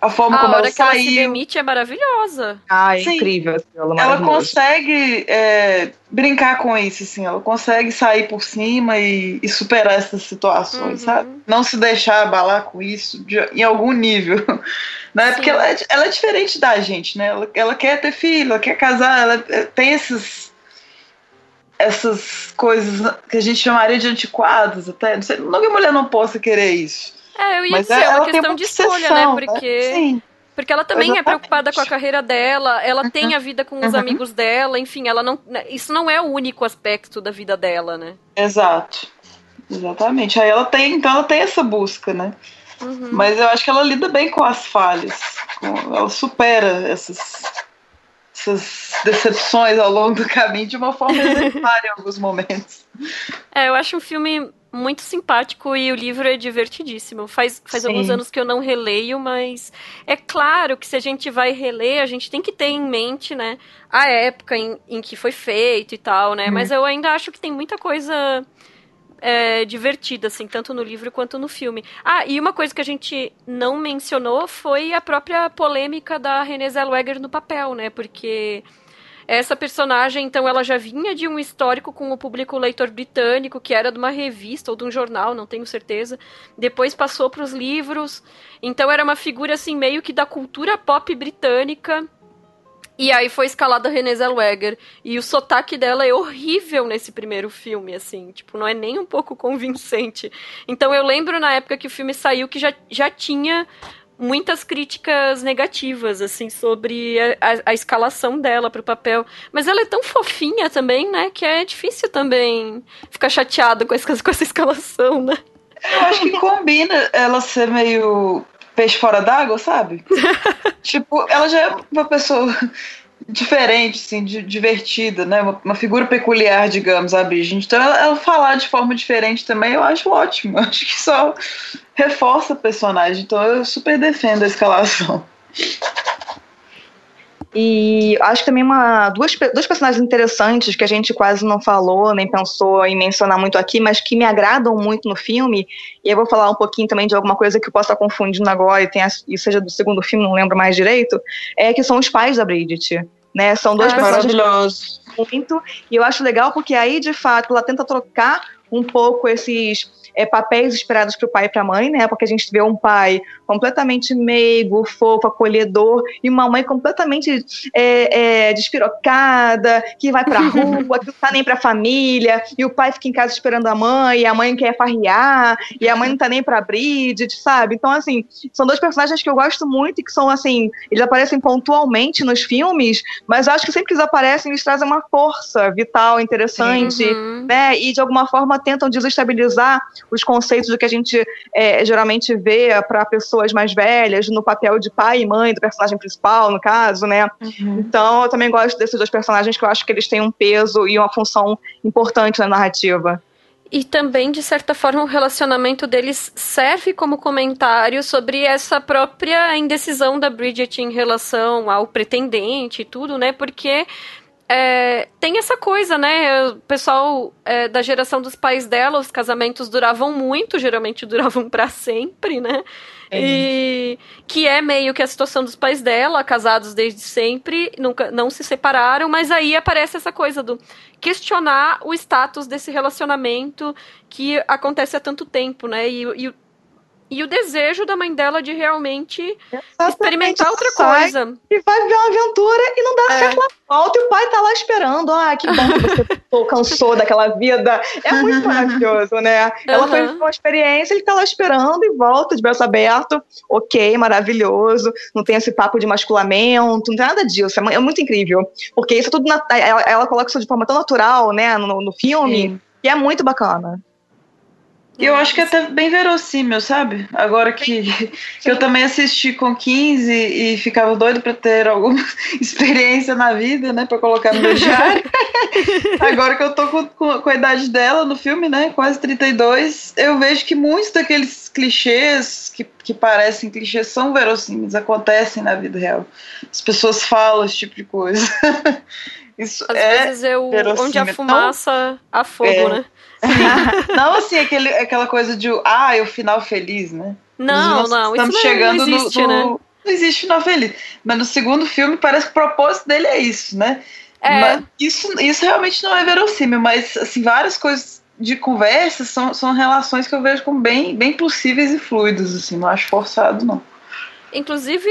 A forma a como hora ela que ela se demite é maravilhosa. Ah, é incrível. Ela, ela consegue é, brincar com isso, assim. Ela consegue sair por cima e, e superar essas situações, uhum. sabe? Não se deixar abalar com isso de, em algum nível. Né? Porque ela é, ela é diferente da gente, né? Ela, ela quer ter filho, ela quer casar, ela é, tem esses essas coisas que a gente chamaria de antiquados até. Não, sei, não que a mulher não possa querer isso. É, eu ia Mas dizer, é uma questão de escolha, né? Porque. Né? Porque ela também Exatamente. é preocupada com a carreira dela, ela uhum. tem a vida com os uhum. amigos dela, enfim, ela não. Né, isso não é o único aspecto da vida dela, né? Exato. Exatamente. Aí ela tem, então ela tem essa busca, né? Uhum. Mas eu acho que ela lida bem com as falhas. Ela supera essas, essas decepções ao longo do caminho de uma forma exemplar em alguns momentos. É, eu acho um filme muito simpático e o livro é divertidíssimo. Faz, faz alguns anos que eu não releio, mas é claro que se a gente vai reler, a gente tem que ter em mente, né, a época em, em que foi feito e tal, né? Hum. Mas eu ainda acho que tem muita coisa é, divertida, assim, tanto no livro quanto no filme. Ah, e uma coisa que a gente não mencionou foi a própria polêmica da Renée Zellweger no papel, né? Porque essa personagem, então, ela já vinha de um histórico com o público leitor britânico, que era de uma revista ou de um jornal, não tenho certeza. Depois passou para os livros. Então era uma figura assim meio que da cultura pop britânica. E aí foi escalada Renée Zellweger. E o sotaque dela é horrível nesse primeiro filme, assim. Tipo, não é nem um pouco convincente. Então eu lembro na época que o filme saiu que já, já tinha muitas críticas negativas, assim, sobre a, a, a escalação dela para o papel. Mas ela é tão fofinha também, né? Que é difícil também ficar chateado com essa, com essa escalação, né? Eu acho que combina ela ser meio peixe fora d'água, sabe? tipo, ela já é uma pessoa diferente, assim, de, divertida, né? Uma, uma, figura peculiar, digamos, a Bridget. Então, ela, ela, falar de forma diferente também, eu acho ótimo. Eu acho que só reforça o personagem. Então, eu super defendo a escalação. E acho que também uma, duas, dois personagens interessantes que a gente quase não falou, nem pensou em mencionar muito aqui, mas que me agradam muito no filme. E eu vou falar um pouquinho também de alguma coisa que eu possa estar confundindo agora e, tenha, e seja do segundo filme, não lembro mais direito. É que são os pais da Bridget né? São dois ah, personagens muito e eu acho legal porque aí de fato ela tenta trocar um pouco esses é, papéis esperados para o pai e para a mãe, né? Porque a gente vê um pai completamente meigo, fofo, acolhedor, e uma mãe completamente é, é, despirocada, que vai para a rua, que não tá nem para a família, e o pai fica em casa esperando a mãe, e a mãe quer farrear, e a mãe não tá nem para Bridget, sabe? Então, assim, são dois personagens que eu gosto muito e que são, assim, eles aparecem pontualmente nos filmes, mas eu acho que sempre que eles aparecem, eles trazem uma força vital, interessante, uhum. né? E de alguma forma tentam desestabilizar os conceitos do que a gente é, geralmente vê para pessoas mais velhas no papel de pai e mãe do personagem principal, no caso, né? Uhum. Então, eu também gosto desses dois personagens que eu acho que eles têm um peso e uma função importante na narrativa. E também, de certa forma, o relacionamento deles serve como comentário sobre essa própria indecisão da Bridget em relação ao pretendente e tudo, né? Porque é, tem essa coisa, né? O pessoal é, da geração dos pais dela, os casamentos duravam muito, geralmente duravam para sempre, né? É. E que é meio que a situação dos pais dela, casados desde sempre, nunca não se separaram, mas aí aparece essa coisa do questionar o status desse relacionamento que acontece há tanto tempo, né? E, e e o desejo da mãe dela de realmente Exatamente. experimentar outra coisa. E vai viver uma aventura e não dá é. certo lá volta e o pai tá lá esperando. Ah, que bom que você cansou daquela vida. É muito maravilhoso, né? Ela uhum. foi uma experiência, ele tá lá esperando e volta de braço aberto. Ok, maravilhoso. Não tem esse papo de masculamento, não tem nada disso. É, é muito incrível. Porque isso é tudo. Na, ela, ela, coloca isso de forma tão natural, né, no, no filme, Sim. que é muito bacana. E eu acho que é até bem verossímil, sabe? Agora que, que eu também assisti com 15 e ficava doido para ter alguma experiência na vida, né? Para colocar no meu diário. Agora que eu tô com, com, a idade dela no filme, né? Quase 32, eu vejo que muitos daqueles clichês que, que parecem clichês são verossímeis, acontecem na vida real. As pessoas falam esse tipo de coisa. Isso Às é vezes eu. Onde a fumaça, há fogo, é. né? não assim, aquele, aquela coisa de, ah, é o final feliz, né? Não, não, estamos isso chegando não existe, no, no, né? Não existe final feliz. Mas no segundo filme parece que o propósito dele é isso, né? É. Mas isso, isso realmente não é verossímil, mas assim, várias coisas de conversa são, são relações que eu vejo como bem, bem possíveis e fluidas, assim, não acho forçado, não. Inclusive,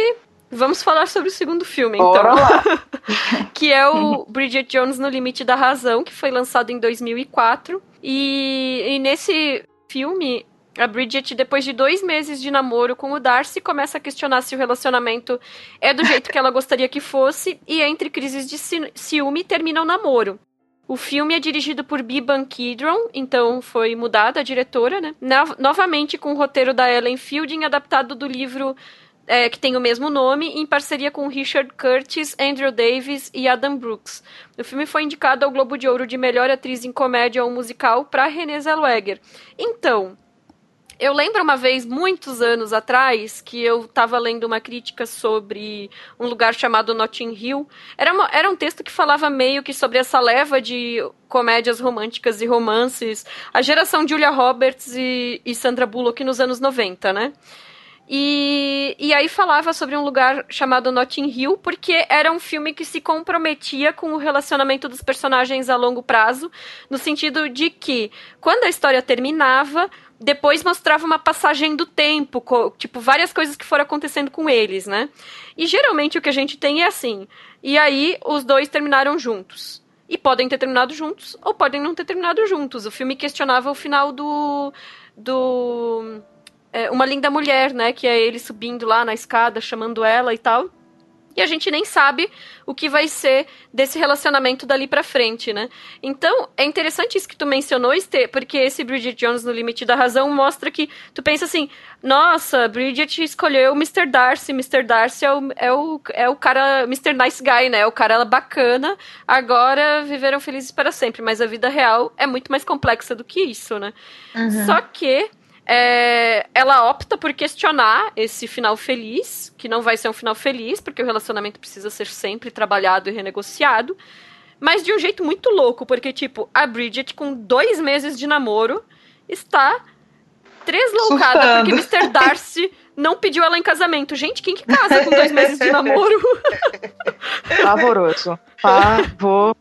Vamos falar sobre o segundo filme, Bora então. Lá. que é o Bridget Jones no Limite da Razão, que foi lançado em 2004. E, e nesse filme, a Bridget, depois de dois meses de namoro com o Darcy, começa a questionar se o relacionamento é do jeito que ela gostaria que fosse, e entre crises de ciúme termina o namoro. O filme é dirigido por Biban Kidron, então foi mudada a diretora, né? novamente com o roteiro da Ellen Fielding, adaptado do livro é, que tem o mesmo nome, em parceria com Richard Curtis, Andrew Davis e Adam Brooks. O filme foi indicado ao Globo de Ouro de melhor atriz em comédia ou musical para Renée Zellweger. Então, eu lembro uma vez, muitos anos atrás, que eu estava lendo uma crítica sobre um lugar chamado Notting Hill. Era, uma, era um texto que falava meio que sobre essa leva de comédias românticas e romances, a geração Julia Roberts e, e Sandra Bullock nos anos 90, né? E, e aí falava sobre um lugar chamado Notting Hill, porque era um filme que se comprometia com o relacionamento dos personagens a longo prazo, no sentido de que, quando a história terminava, depois mostrava uma passagem do tempo, tipo, várias coisas que foram acontecendo com eles, né? E geralmente o que a gente tem é assim. E aí os dois terminaram juntos. E podem ter terminado juntos, ou podem não ter terminado juntos. O filme questionava o final do. do é, Uma Linda Mulher, né? Que é ele subindo lá na escada, chamando ela e tal. E a gente nem sabe o que vai ser desse relacionamento dali pra frente, né? Então, é interessante isso que tu mencionou, Estê, porque esse Bridget Jones no Limite da Razão mostra que tu pensa assim, nossa, Bridget escolheu o Mr. Darcy, Mr. Darcy é o, é o, é o cara, Mr. Nice Guy, né? O cara bacana, agora viveram felizes para sempre, mas a vida real é muito mais complexa do que isso, né? Uhum. Só que é, ela opta por questionar esse final feliz, que não vai ser um final feliz, porque o relacionamento precisa ser sempre trabalhado e renegociado, mas de um jeito muito louco, porque, tipo, a Bridget, com dois meses de namoro, está tresloucada porque Mr. Darcy não pediu ela em casamento. Gente, quem que casa com dois meses de namoro? Pavoroso. Pavoroso.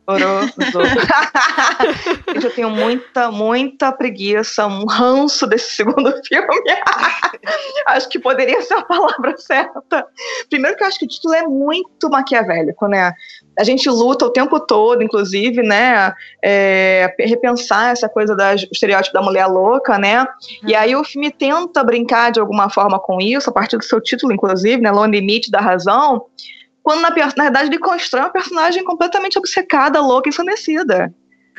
eu tenho muita, muita preguiça, um ranço desse segundo filme. acho que poderia ser a palavra certa. Primeiro que eu acho que o título é muito maquiavélico, né? A gente luta o tempo todo, inclusive, né, é, repensar essa coisa do estereótipo da mulher louca, né, uhum. e aí o filme tenta brincar de alguma forma com isso, a partir do seu título, inclusive, né, No Limite da Razão, quando na, na verdade ele constrói uma personagem completamente obcecada, louca, ensandecida.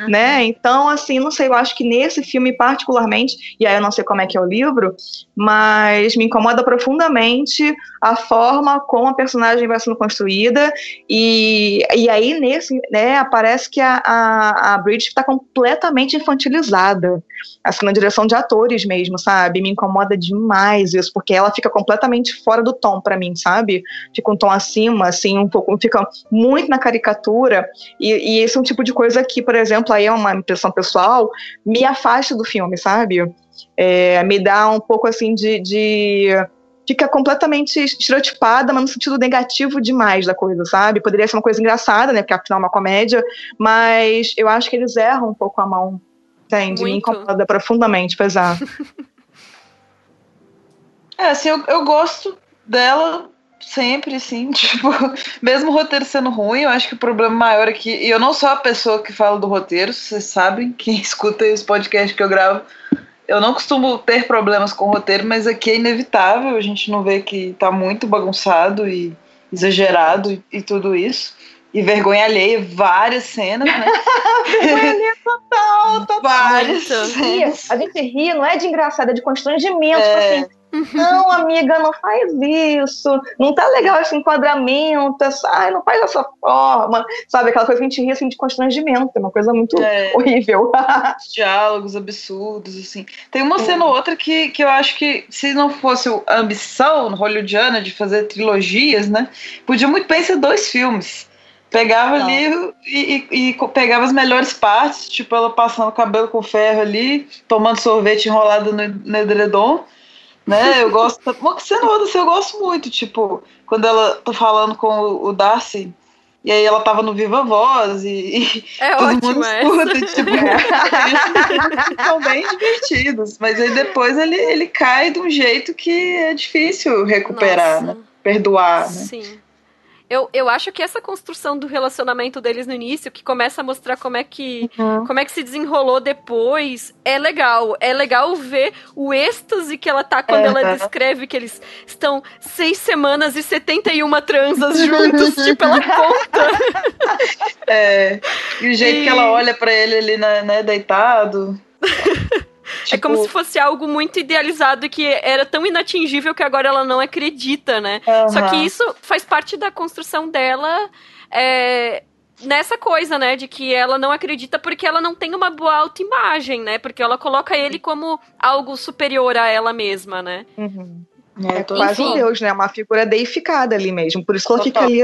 Né? Então, assim, não sei, eu acho que nesse filme particularmente, e aí eu não sei como é que é o livro, mas me incomoda profundamente a forma como a personagem vai sendo construída, e, e aí nesse, né, parece que a, a, a Bridget está completamente infantilizada, assim, na direção de atores mesmo, sabe? Me incomoda demais isso, porque ela fica completamente fora do tom para mim, sabe? Fica um tom acima, assim, um pouco, fica muito na caricatura, e, e esse é um tipo de coisa que, por exemplo, aí é uma impressão pessoal, me afasta do filme, sabe? É, me dá um pouco assim de, de fica completamente estereotipada, mas no sentido negativo demais da coisa, sabe? Poderia ser uma coisa engraçada, né? Porque afinal é uma comédia, mas eu acho que eles erram um pouco a mão, entende? Muito. Me incomoda profundamente, pesar. é, assim, eu, eu gosto dela sempre, sim, tipo, mesmo o roteiro sendo ruim, eu acho que o problema maior é que, e eu não sou a pessoa que fala do roteiro, vocês sabem, quem escuta os podcasts que eu gravo, eu não costumo ter problemas com o roteiro, mas aqui é inevitável, a gente não vê que tá muito bagunçado e exagerado e, e tudo isso. E vergonha alheia, várias cenas, né? vergonha alheia total, total. Várias cenas. A gente ri, não é de engraçado, é de constrangimento, tipo é. assim não, amiga, não faz isso. Não tá legal esse enquadramento. Essa, ai, não faz dessa forma. Sabe, aquela coisa que a gente ri assim, de constrangimento. É uma coisa muito é. horrível. Diálogos absurdos, assim. Tem uma cena ou outra que, que eu acho que, se não fosse a ambição hollywoodiana de fazer trilogias, né? Podia muito bem ser dois filmes. Pegava não. ali e, e, e, pegava as melhores partes, tipo ela passando o cabelo com ferro ali, tomando sorvete enrolado no, no edredom né? Eu gosto. Cena outra assim, eu gosto muito, tipo, quando ela tá falando com o, Darcy. E aí ela tava no Viva Voz e, é todo ótimo, mundo escuta, tipo, são bem divertidos. Mas aí depois ele, ele cai de um jeito que é difícil recuperar, né? Perdoar, né? Sim. Eu, eu acho que essa construção do relacionamento deles no início, que começa a mostrar como é que uhum. como é que se desenrolou depois, é legal. É legal ver o êxtase que ela tá quando uhum. ela descreve que eles estão seis semanas e 71 transas juntos, tipo, ela conta. É. E o jeito e... que ela olha para ele ali, né, né deitado. Tipo... É como se fosse algo muito idealizado e que era tão inatingível que agora ela não acredita, né? Uhum. Só que isso faz parte da construção dela. É, nessa coisa, né, de que ela não acredita porque ela não tem uma boa autoimagem, né? Porque ela coloca ele como algo superior a ela mesma, né? Uhum. É, é quase um deus, né? Uma figura deificada ali mesmo. Por isso que ela fica ali,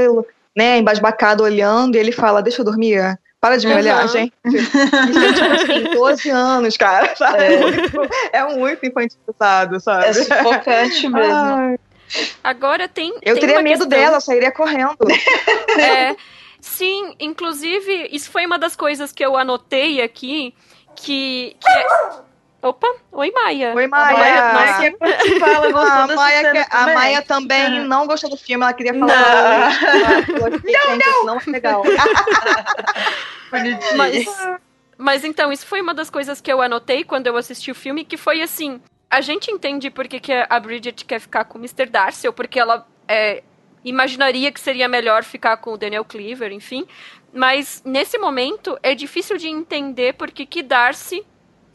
né, embasbacada olhando e ele fala, deixa eu dormir. Para de me uhum. olhar, gente. Isso é tipo assim, 12 anos, cara, sabe? É, muito, é muito infantilizado, sabe? É sufocante mesmo. Ai. Agora tem. Eu tem teria medo questão... dela, eu sairia correndo. É. Sim, inclusive, isso foi uma das coisas que eu anotei aqui, que, que é... Opa, oi Maia. Oi Maia. A gostou a Maia, a Maia também não gostou do filme, ela queria falar. Não, não, não. não é legal. mas, mas então, isso foi uma das coisas que eu anotei quando eu assisti o filme, que foi assim, a gente entende por que, que a Bridget quer ficar com o Mr. Darcy, ou porque ela é, imaginaria que seria melhor ficar com o Daniel Cleaver, enfim. Mas nesse momento é difícil de entender porque que Darcy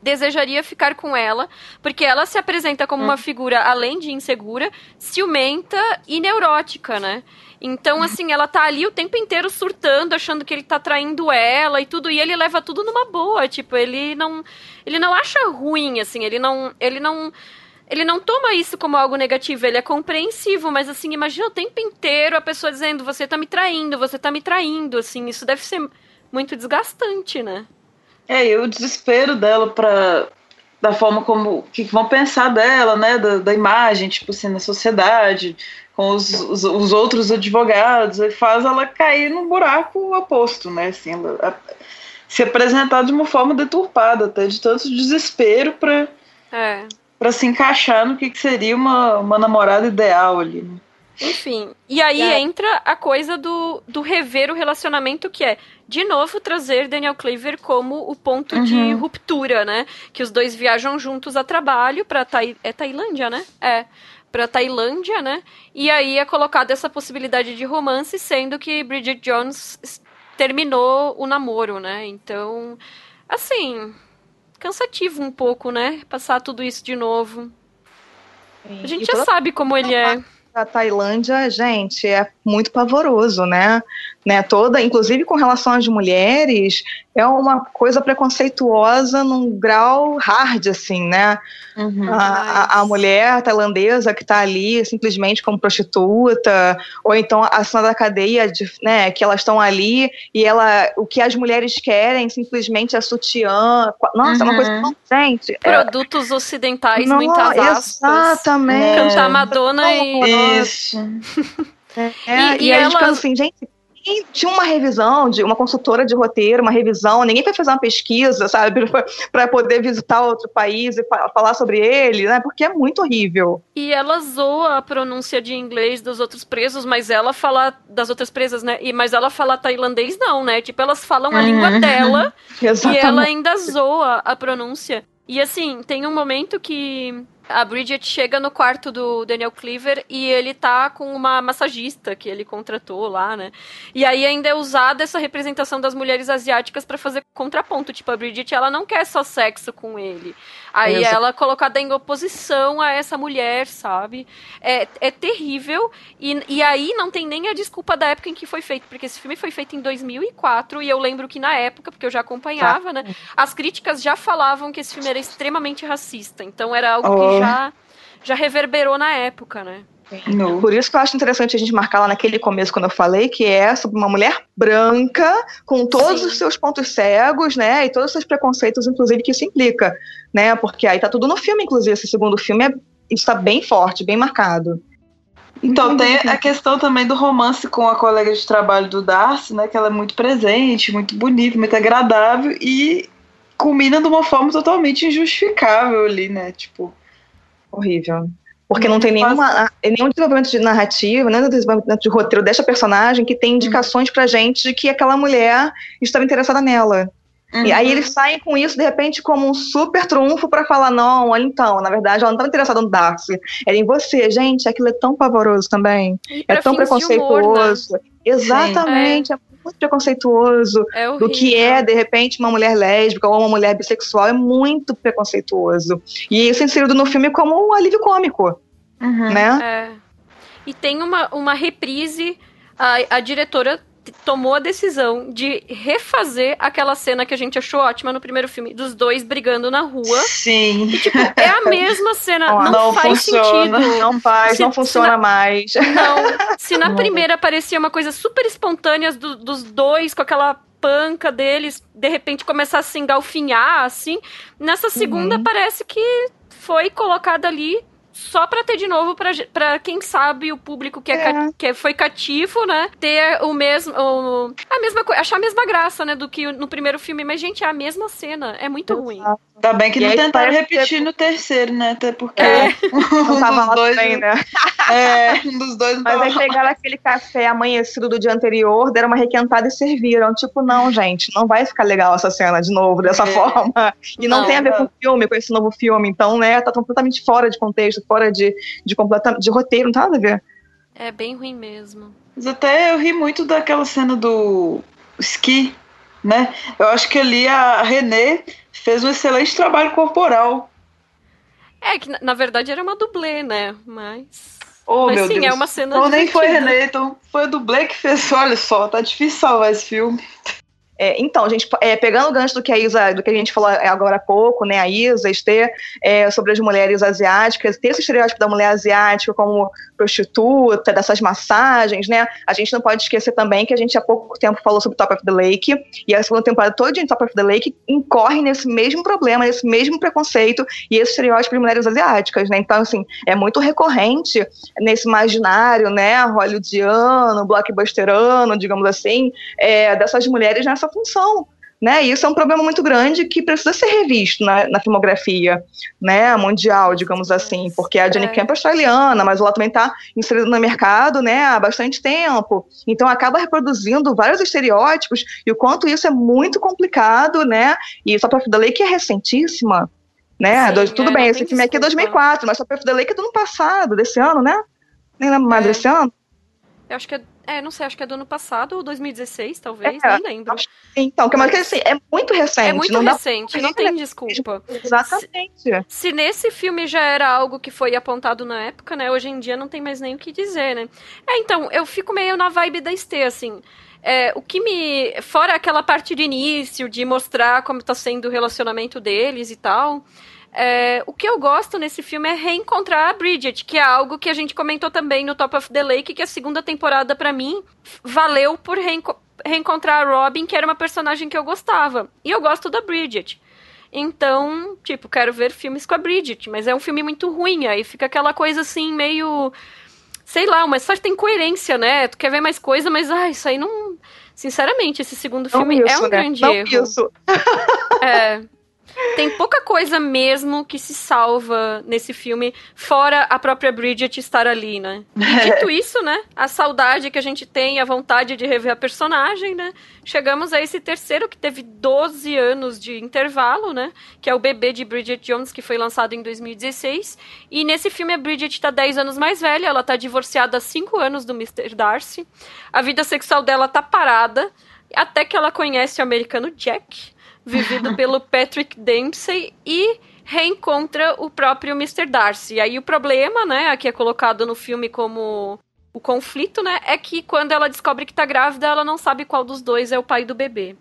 desejaria ficar com ela, porque ela se apresenta como uma hum. figura, além de insegura, ciumenta e neurótica, né? Então, hum. assim, ela tá ali o tempo inteiro surtando, achando que ele tá traindo ela e tudo, e ele leva tudo numa boa, tipo, ele não ele não acha ruim, assim, ele não ele não ele não toma isso como algo negativo, ele é compreensivo, mas assim, imagina o tempo inteiro a pessoa dizendo, você tá me traindo, você tá me traindo, assim, isso deve ser muito desgastante, né? É, e o desespero dela pra. da forma como. que vão pensar dela, né? Da, da imagem, tipo assim, na sociedade, com os, os, os outros advogados, e faz ela cair num buraco oposto, né? Assim, ela, a, se apresentar de uma forma deturpada, até de tanto desespero pra. É para se encaixar no que, que seria uma, uma namorada ideal ali. Né? Enfim, e aí entra a coisa do, do rever o relacionamento, que é, de novo, trazer Daniel Cleaver como o ponto uhum. de ruptura, né? Que os dois viajam juntos a trabalho pra Tai é Tailândia, né? É. Pra Tailândia, né? E aí é colocada essa possibilidade de romance, sendo que Bridget Jones terminou o namoro, né? Então, assim, cansativo um pouco, né? Passar tudo isso de novo. A gente já sabe como ele é. A Tailândia, gente, é muito pavoroso, né? Né? Toda, inclusive com relação às mulheres, é uma coisa preconceituosa num grau hard, assim, né? Uhum, a, a, mulher tailandesa que está ali simplesmente como prostituta, ou então a cena da cadeia, de, né, que elas estão ali e ela, o que as mulheres querem simplesmente é sutiã. Nossa, uhum. é uma coisa uhum. tão, gente. É Produtos é... ocidentais, Não, muitas aspas. Exatamente. Cantar Madonna e. Isso. É, e, e, e ela... a gente pensa assim, gente, tinha uma revisão de uma consultora de roteiro, uma revisão, ninguém foi fazer uma pesquisa, sabe, para poder visitar outro país e falar sobre ele, né? Porque é muito horrível. E ela zoa a pronúncia de inglês dos outros presos, mas ela fala das outras presas, né? E mas ela fala tailandês não, né? Tipo, elas falam a língua uhum. dela e ela ainda zoa a pronúncia. E assim, tem um momento que a Bridget chega no quarto do Daniel Cleaver e ele tá com uma massagista que ele contratou lá, né? E aí ainda é usada essa representação das mulheres asiáticas para fazer contraponto. Tipo, a Bridget, ela não quer só sexo com ele. Aí ela colocada em oposição a essa mulher, sabe? É, é terrível. E, e aí não tem nem a desculpa da época em que foi feito, porque esse filme foi feito em 2004 e eu lembro que na época, porque eu já acompanhava, tá. né? As críticas já falavam que esse filme era extremamente racista. Então era algo oh. que já, já reverberou na época, né? No. Por isso que eu acho interessante a gente marcar lá naquele começo, quando eu falei, que é sobre uma mulher branca, com todos Sim. os seus pontos cegos, né? E todos os seus preconceitos, inclusive, que isso implica, né? Porque aí tá tudo no filme, inclusive. Esse segundo filme é, está bem forte, bem marcado. Então, tem a questão também do romance com a colega de trabalho do Darcy, né? Que ela é muito presente, muito bonita, muito agradável e culmina de uma forma totalmente injustificável ali, né? Tipo. Horrível. Porque não tem nenhuma, nenhum desenvolvimento de narrativa, nem desenvolvimento de roteiro desta personagem que tem indicações pra gente de que aquela mulher estava interessada nela. Uhum. E aí uhum. eles saem com isso, de repente, como um super trunfo para falar: não, olha então, na verdade, ela não estava interessada no Darcy, era em você. Gente, aquilo é tão pavoroso também. É tão preconceituoso. Humor, né? Exatamente, Sim. é muito preconceituoso é do que é, de repente, uma mulher lésbica ou uma mulher bissexual. É muito preconceituoso. E isso é inserido no filme como um alívio cômico. Uhum. Né? É. E tem uma, uma reprise. A, a diretora tomou a decisão de refazer aquela cena que a gente achou ótima no primeiro filme, dos dois brigando na rua. Sim. E, tipo, é a mesma cena. Oh, não, não, faz funciona, sentido. Não faz, se, não funciona na, mais. Não. Se na primeira parecia uma coisa super espontânea do, dos dois, com aquela panca deles, de repente começar a se engalfinhar, assim. Nessa segunda uhum. parece que foi colocada ali só pra ter de novo, pra, pra quem sabe o público que, é, é. que foi cativo, né? Ter o mesmo. O, a mesma coisa, achar a mesma graça, né? Do que no primeiro filme. Mas, gente, é a mesma cena. É muito Exato. ruim. Ainda bem que e não tentaram repetir que... no terceiro, né? Até porque é. um não tava lá dois, também, né? É, um dos dois não Mas aí pegaram aquele café amanhecido do dia anterior, deram uma requentada e serviram. Tipo, não, gente, não vai ficar legal essa cena de novo, dessa é. forma. E não, não, tem a ver com o filme, com esse novo filme. Então, né, tá completamente fora de contexto, fora de, de, completa, de roteiro, não tem nada a ver. É bem ruim mesmo. Mas até eu ri muito daquela cena do ski, né? Eu acho que ali a Renée fez um excelente trabalho corporal. É, que na verdade era uma dublê, né? Mas. Oh, Mas meu sim, Deus. é uma cena. Então nem foi René, então foi a dublê que fez. Olha só, tá difícil salvar esse filme. É, então, gente, é, pegando o gancho do que a Isa, do que a gente falou agora há pouco, né, a Isa, Esther, é, sobre as mulheres asiáticas, ter esse estereótipo da mulher asiática como prostituta, dessas massagens, né, a gente não pode esquecer também que a gente há pouco tempo falou sobre Top of the Lake, e a segunda temporada toda de Top of the Lake incorre nesse mesmo problema, nesse mesmo preconceito e esse estereótipo de mulheres asiáticas, né, então, assim, é muito recorrente nesse imaginário, né, hollywoodiano, blockbusterano, digamos assim, é, dessas mulheres nessa função. Né? E isso é um problema muito grande que precisa ser revisto na, na filmografia né, mundial, digamos assim, porque a Jenny é. Camp é australiana, mas ela também está inserida no mercado né, há bastante tempo. Então acaba reproduzindo vários estereótipos e o quanto isso é muito complicado, né? E só para Lei que é recentíssima. Né? Sim, Dois, tudo é, bem, esse filme aqui é 2004, mas só para Lei que é do ano passado, desse ano, né? Nem lembro mais é. desse ano. Eu acho que é é, não sei, acho que é do ano passado ou 2016, talvez, é, nem lembro. Então, que mas assim, é muito recente. É muito não recente, dá... não tem desculpa. Exatamente. Se, se, nesse filme já era algo que foi apontado na época, né, hoje em dia não tem mais nem o que dizer, né. É, então, eu fico meio na vibe da Estê, assim, é, o que me. Fora aquela parte de início, de mostrar como tá sendo o relacionamento deles e tal. É, o que eu gosto nesse filme é reencontrar a Bridget, que é algo que a gente comentou também no Top of the Lake, que a segunda temporada, para mim, valeu por reenco reencontrar a Robin, que era uma personagem que eu gostava. E eu gosto da Bridget. Então, tipo, quero ver filmes com a Bridget, mas é um filme muito ruim, aí fica aquela coisa assim, meio. Sei lá, uma certa incoerência, né? Tu quer ver mais coisa, mas ah, isso aí não. Sinceramente, esse segundo filme isso, é um né? grande não erro. Isso. É. Tem pouca coisa mesmo que se salva nesse filme, fora a própria Bridget estar ali, né? E dito isso, né? A saudade que a gente tem, a vontade de rever a personagem, né? Chegamos a esse terceiro que teve 12 anos de intervalo, né? Que é o bebê de Bridget Jones, que foi lançado em 2016. E nesse filme a Bridget tá 10 anos mais velha, ela tá divorciada há 5 anos do Mr. Darcy. A vida sexual dela tá parada, até que ela conhece o americano Jack vivido pelo Patrick Dempsey e reencontra o próprio Mr. Darcy. E aí o problema, né, aqui é colocado no filme como o conflito, né, é que quando ela descobre que tá grávida, ela não sabe qual dos dois é o pai do bebê.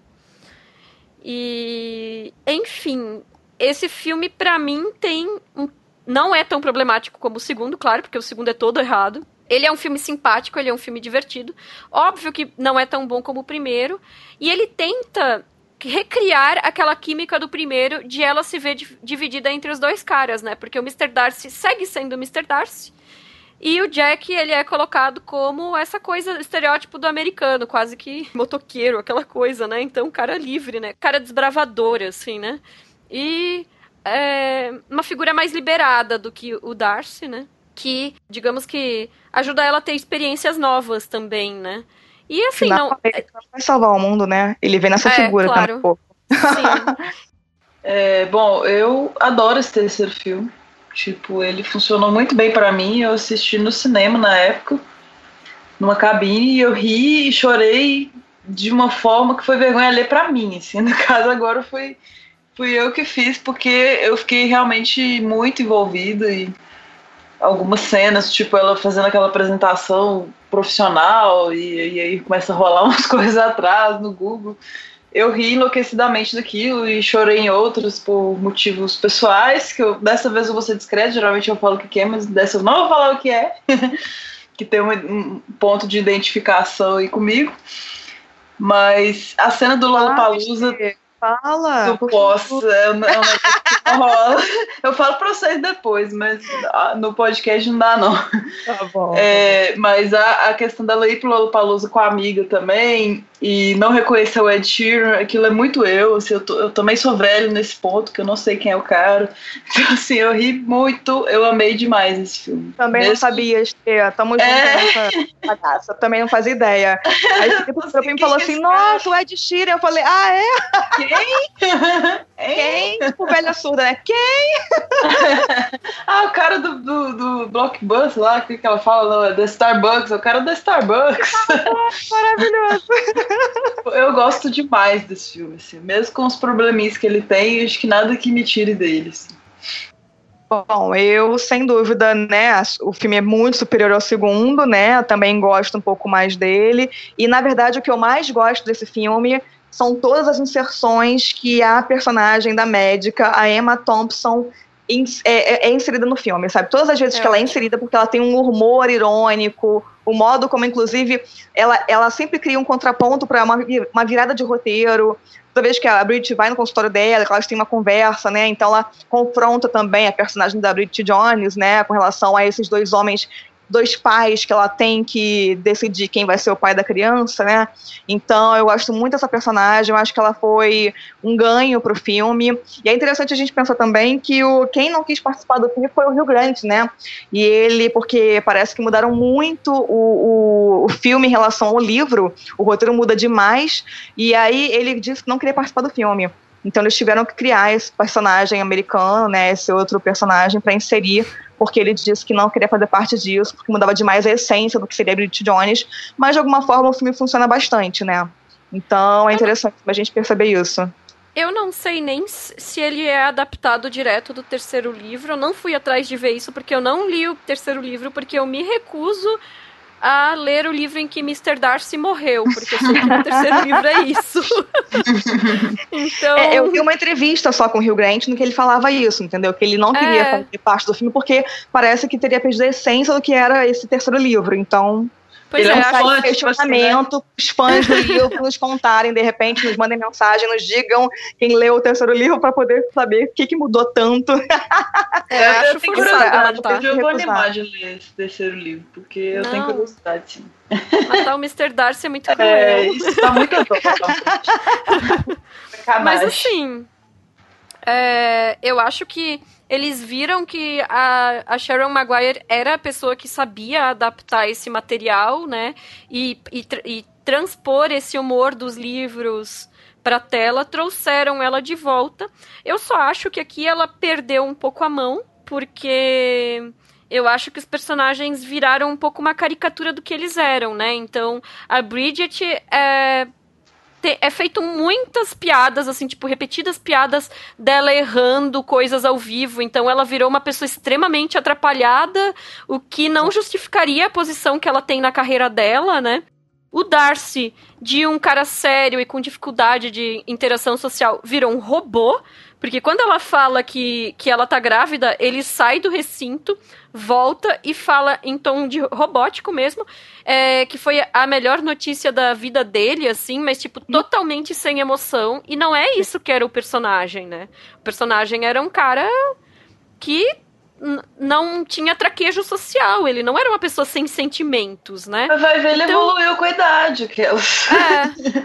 E, enfim, esse filme para mim tem um, não é tão problemático como o segundo, claro, porque o segundo é todo errado. Ele é um filme simpático, ele é um filme divertido. Óbvio que não é tão bom como o primeiro. E ele tenta recriar aquela química do primeiro de ela se ver dividida entre os dois caras, né? Porque o Mr. Darcy segue sendo o Mr. Darcy. E o Jack, ele é colocado como essa coisa, estereótipo do americano, quase que motoqueiro, aquela coisa, né? Então, cara livre, né? Cara desbravador, assim, né? E é, uma figura mais liberada do que o Darcy, né? Que, digamos que, ajuda ela a ter experiências novas também, né? E assim, Final, não. Ele não vai salvar o mundo, né? Ele vem nessa é, figura claro. um pouco. Sim. é, bom, eu adoro esse terceiro filme. Tipo, ele funcionou muito bem para mim. Eu assisti no cinema na época, numa cabine, e eu ri e chorei de uma forma que foi vergonha ler para mim, assim, no caso agora foi fui eu que fiz porque eu fiquei realmente muito envolvida e algumas cenas, tipo ela fazendo aquela apresentação profissional e, e aí começa a rolar umas coisas atrás no Google. Eu ri enlouquecidamente daquilo e chorei em outros por motivos pessoais, que eu, dessa vez eu vou ser discreto, geralmente eu falo o que é, mas dessa eu não vou falar o que é, que tem um, um ponto de identificação aí comigo. Mas a cena do Lollapalooza... Ah, Fala! Eu posso, eu não, não, rola. Eu falo pra vocês depois, mas ah, no podcast não dá, não. Tá bom. É, mas a, a questão dela ir pro Lollapalooza com a amiga também, e não reconhecer o Ed Sheeran, aquilo é muito eu, assim, eu, tô, eu também sou velho nesse ponto, que eu não sei quem é o cara. Então, assim, eu ri muito, eu amei demais esse filme. Também Mesmo... não sabia, Estê, tamo junto é... nessa também não fazia ideia. Aí você mim falou assim, nossa, o Ed Sheeran, eu falei, ah, é? Quem? Quem? Tipo, velha surda, né? Quem? ah, o cara do, do, do Blockbuster lá, que, que ela fala, da Starbucks, o cara da Starbucks. Maravilhoso. Eu gosto demais desse filme, assim, mesmo com os probleminhas que ele tem, acho que nada que me tire dele. Assim. Bom, eu, sem dúvida, né, o filme é muito superior ao segundo, né, eu também gosto um pouco mais dele, e na verdade o que eu mais gosto desse filme são todas as inserções que a personagem da médica, a Emma Thompson, é, é, é, inserida no filme, sabe? Todas as vezes é. que ela é inserida, porque ela tem um humor irônico, o modo como, inclusive, ela, ela sempre cria um contraponto para uma, uma virada de roteiro. Toda vez que a Bridget vai no consultório dela, que elas têm uma conversa, né? Então ela confronta também a personagem da Bridget Jones, né? Com relação a esses dois homens dois pais que ela tem que decidir quem vai ser o pai da criança, né? Então eu gosto muito dessa personagem, eu acho que ela foi um ganho pro filme. E é interessante a gente pensar também que o quem não quis participar do filme foi o Rio Grande, né? E ele, porque parece que mudaram muito o, o, o filme em relação ao livro, o roteiro muda demais, e aí ele disse que não queria participar do filme. Então eles tiveram que criar esse personagem americano, né, esse outro personagem para inserir porque ele disse que não queria fazer parte disso, porque mudava demais a essência do que seria Bridget Jones, mas de alguma forma o filme funciona bastante, né? Então é interessante a gente perceber isso. Eu não sei nem se ele é adaptado direto do terceiro livro. Eu não fui atrás de ver isso porque eu não li o terceiro livro, porque eu me recuso a ler o livro em que Mr. Darcy morreu, porque eu sei que no terceiro livro é isso. então... É, eu vi uma entrevista só com o Rio Grant no que ele falava isso, entendeu? Que ele não queria é... fazer parte do filme porque parece que teria perdido a essência do que era esse terceiro livro. Então, Pois ele é, é um fã, tipo questionamento, né? os fãs do livro nos contarem, de repente, nos mandem mensagem, nos digam quem leu o terceiro livro para poder saber o que, que mudou tanto. É, eu, acho eu, curiosidade, tá? eu vou animar de ler esse terceiro livro, porque eu Não. tenho curiosidade, sim. Matar o Mr. Darcy é muito é, cruel. É, isso tá muito Mas assim, é, eu acho que eles viram que a, a Sharon Maguire era a pessoa que sabia adaptar esse material, né? E, e, e transpor esse humor dos livros para tela, trouxeram ela de volta. Eu só acho que aqui ela perdeu um pouco a mão, porque eu acho que os personagens viraram um pouco uma caricatura do que eles eram, né? Então, a Bridget é, é feito muitas piadas, assim, tipo, repetidas piadas dela errando coisas ao vivo. Então ela virou uma pessoa extremamente atrapalhada, o que não justificaria a posição que ela tem na carreira dela, né? O Darcy, de um cara sério e com dificuldade de interação social, virou um robô. Porque quando ela fala que, que ela tá grávida, ele sai do recinto, volta e fala em tom de robótico mesmo, é, que foi a melhor notícia da vida dele, assim, mas, tipo, totalmente sem emoção. E não é isso que era o personagem, né? O personagem era um cara que não tinha traquejo social, ele não era uma pessoa sem sentimentos, né? Mas vai ver, ele então, evoluiu com a idade. Que É,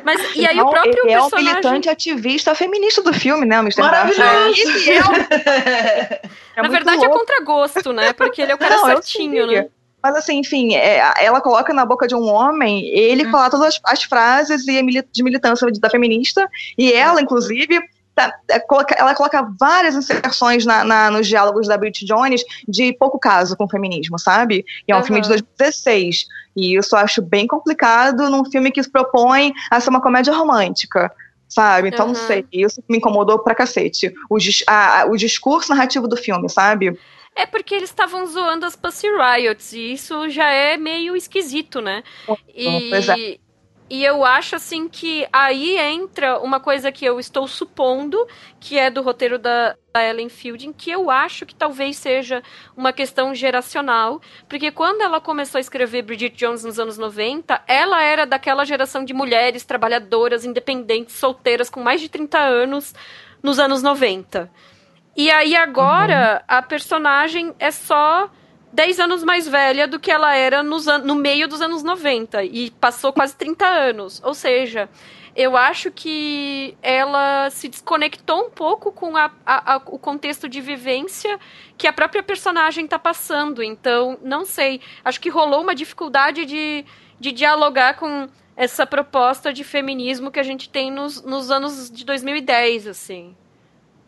mas e aí então, o próprio ele personagem... é o militante ativista feminista do filme, né, Mr. Maravilhoso! É, é Na verdade louco. é contragosto, né? Porque ele é o cara não, certinho, né? Mas assim, enfim, é, ela coloca na boca de um homem ele hum. falar todas as, as frases de militância da feminista, e ela, inclusive, tá, é, ela coloca várias inserções na, na, nos diálogos da Bridget Jones de pouco caso com o feminismo, sabe? E é um uhum. filme de 2016. E isso eu acho bem complicado num filme que se propõe a ser uma comédia romântica sabe? Então, uhum. não sei, isso me incomodou pra cacete. O, a, o discurso narrativo do filme, sabe? É porque eles estavam zoando as Pussy Riots, e isso já é meio esquisito, né? E, pois é. E eu acho assim que aí entra uma coisa que eu estou supondo, que é do roteiro da, da Ellen Fielding, que eu acho que talvez seja uma questão geracional, porque quando ela começou a escrever Bridget Jones nos anos 90, ela era daquela geração de mulheres trabalhadoras, independentes, solteiras com mais de 30 anos nos anos 90. E aí agora uhum. a personagem é só 10 anos mais velha do que ela era nos no meio dos anos 90 e passou quase 30 anos. Ou seja, eu acho que ela se desconectou um pouco com a, a, a, o contexto de vivência que a própria personagem está passando. Então, não sei. Acho que rolou uma dificuldade de, de dialogar com essa proposta de feminismo que a gente tem nos, nos anos de 2010, assim.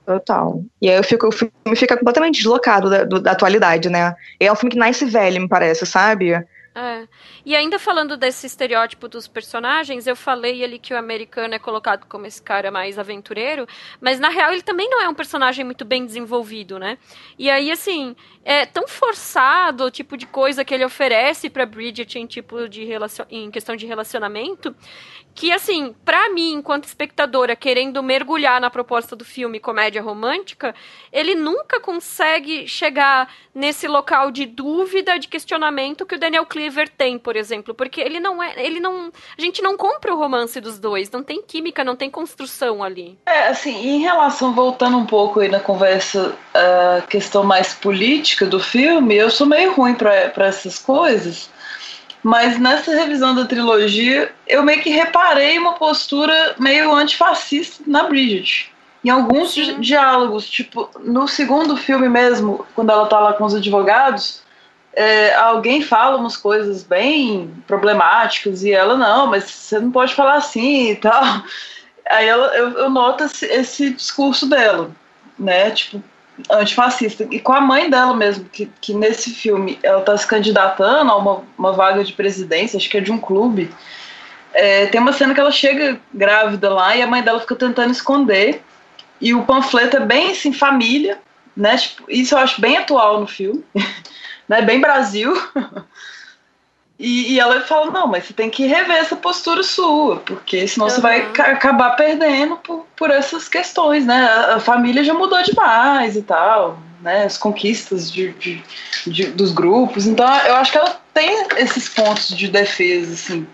Total. E aí eu fico, o filme fica completamente deslocado da, da atualidade, né? É um filme que nasce velho, me parece, sabe? É. E ainda falando desse estereótipo dos personagens, eu falei ali que o americano é colocado como esse cara mais aventureiro, mas na real ele também não é um personagem muito bem desenvolvido, né? E aí, assim, é tão forçado o tipo de coisa que ele oferece pra Bridget em tipo de relacion... em questão de relacionamento, que, assim, pra mim, enquanto espectadora, querendo mergulhar na proposta do filme comédia romântica, ele nunca consegue chegar nesse local de dúvida, de questionamento que o Daniel Cleaver tem, por exemplo, porque ele não é, ele não, a gente não compra o romance dos dois, não tem química, não tem construção ali. É, assim, em relação, voltando um pouco aí na conversa, a questão mais política do filme, eu sou meio ruim para essas coisas, mas nessa revisão da trilogia, eu meio que reparei uma postura meio antifascista na Bridget. Em alguns di diálogos, tipo, no segundo filme mesmo, quando ela tá lá com os advogados, é, alguém fala umas coisas bem problemáticas e ela, não, mas você não pode falar assim e tal. Aí ela, eu, eu noto esse, esse discurso dela, né? Tipo, antifascista. E com a mãe dela mesmo, que, que nesse filme ela está se candidatando a uma, uma vaga de presidência, acho que é de um clube. É, tem uma cena que ela chega grávida lá e a mãe dela fica tentando esconder. E o panfleto é bem assim, família, né? Tipo, isso eu acho bem atual no filme, né? Bem Brasil. E, e, ela fala, não, mas você tem que rever essa postura sua, porque senão uhum. você vai acabar perdendo por, por essas questões, né? A, a, família já mudou demais e tal, né? As conquistas de, de, de, dos grupos. Então eu acho que ela tem esses pontos de defesa, assim,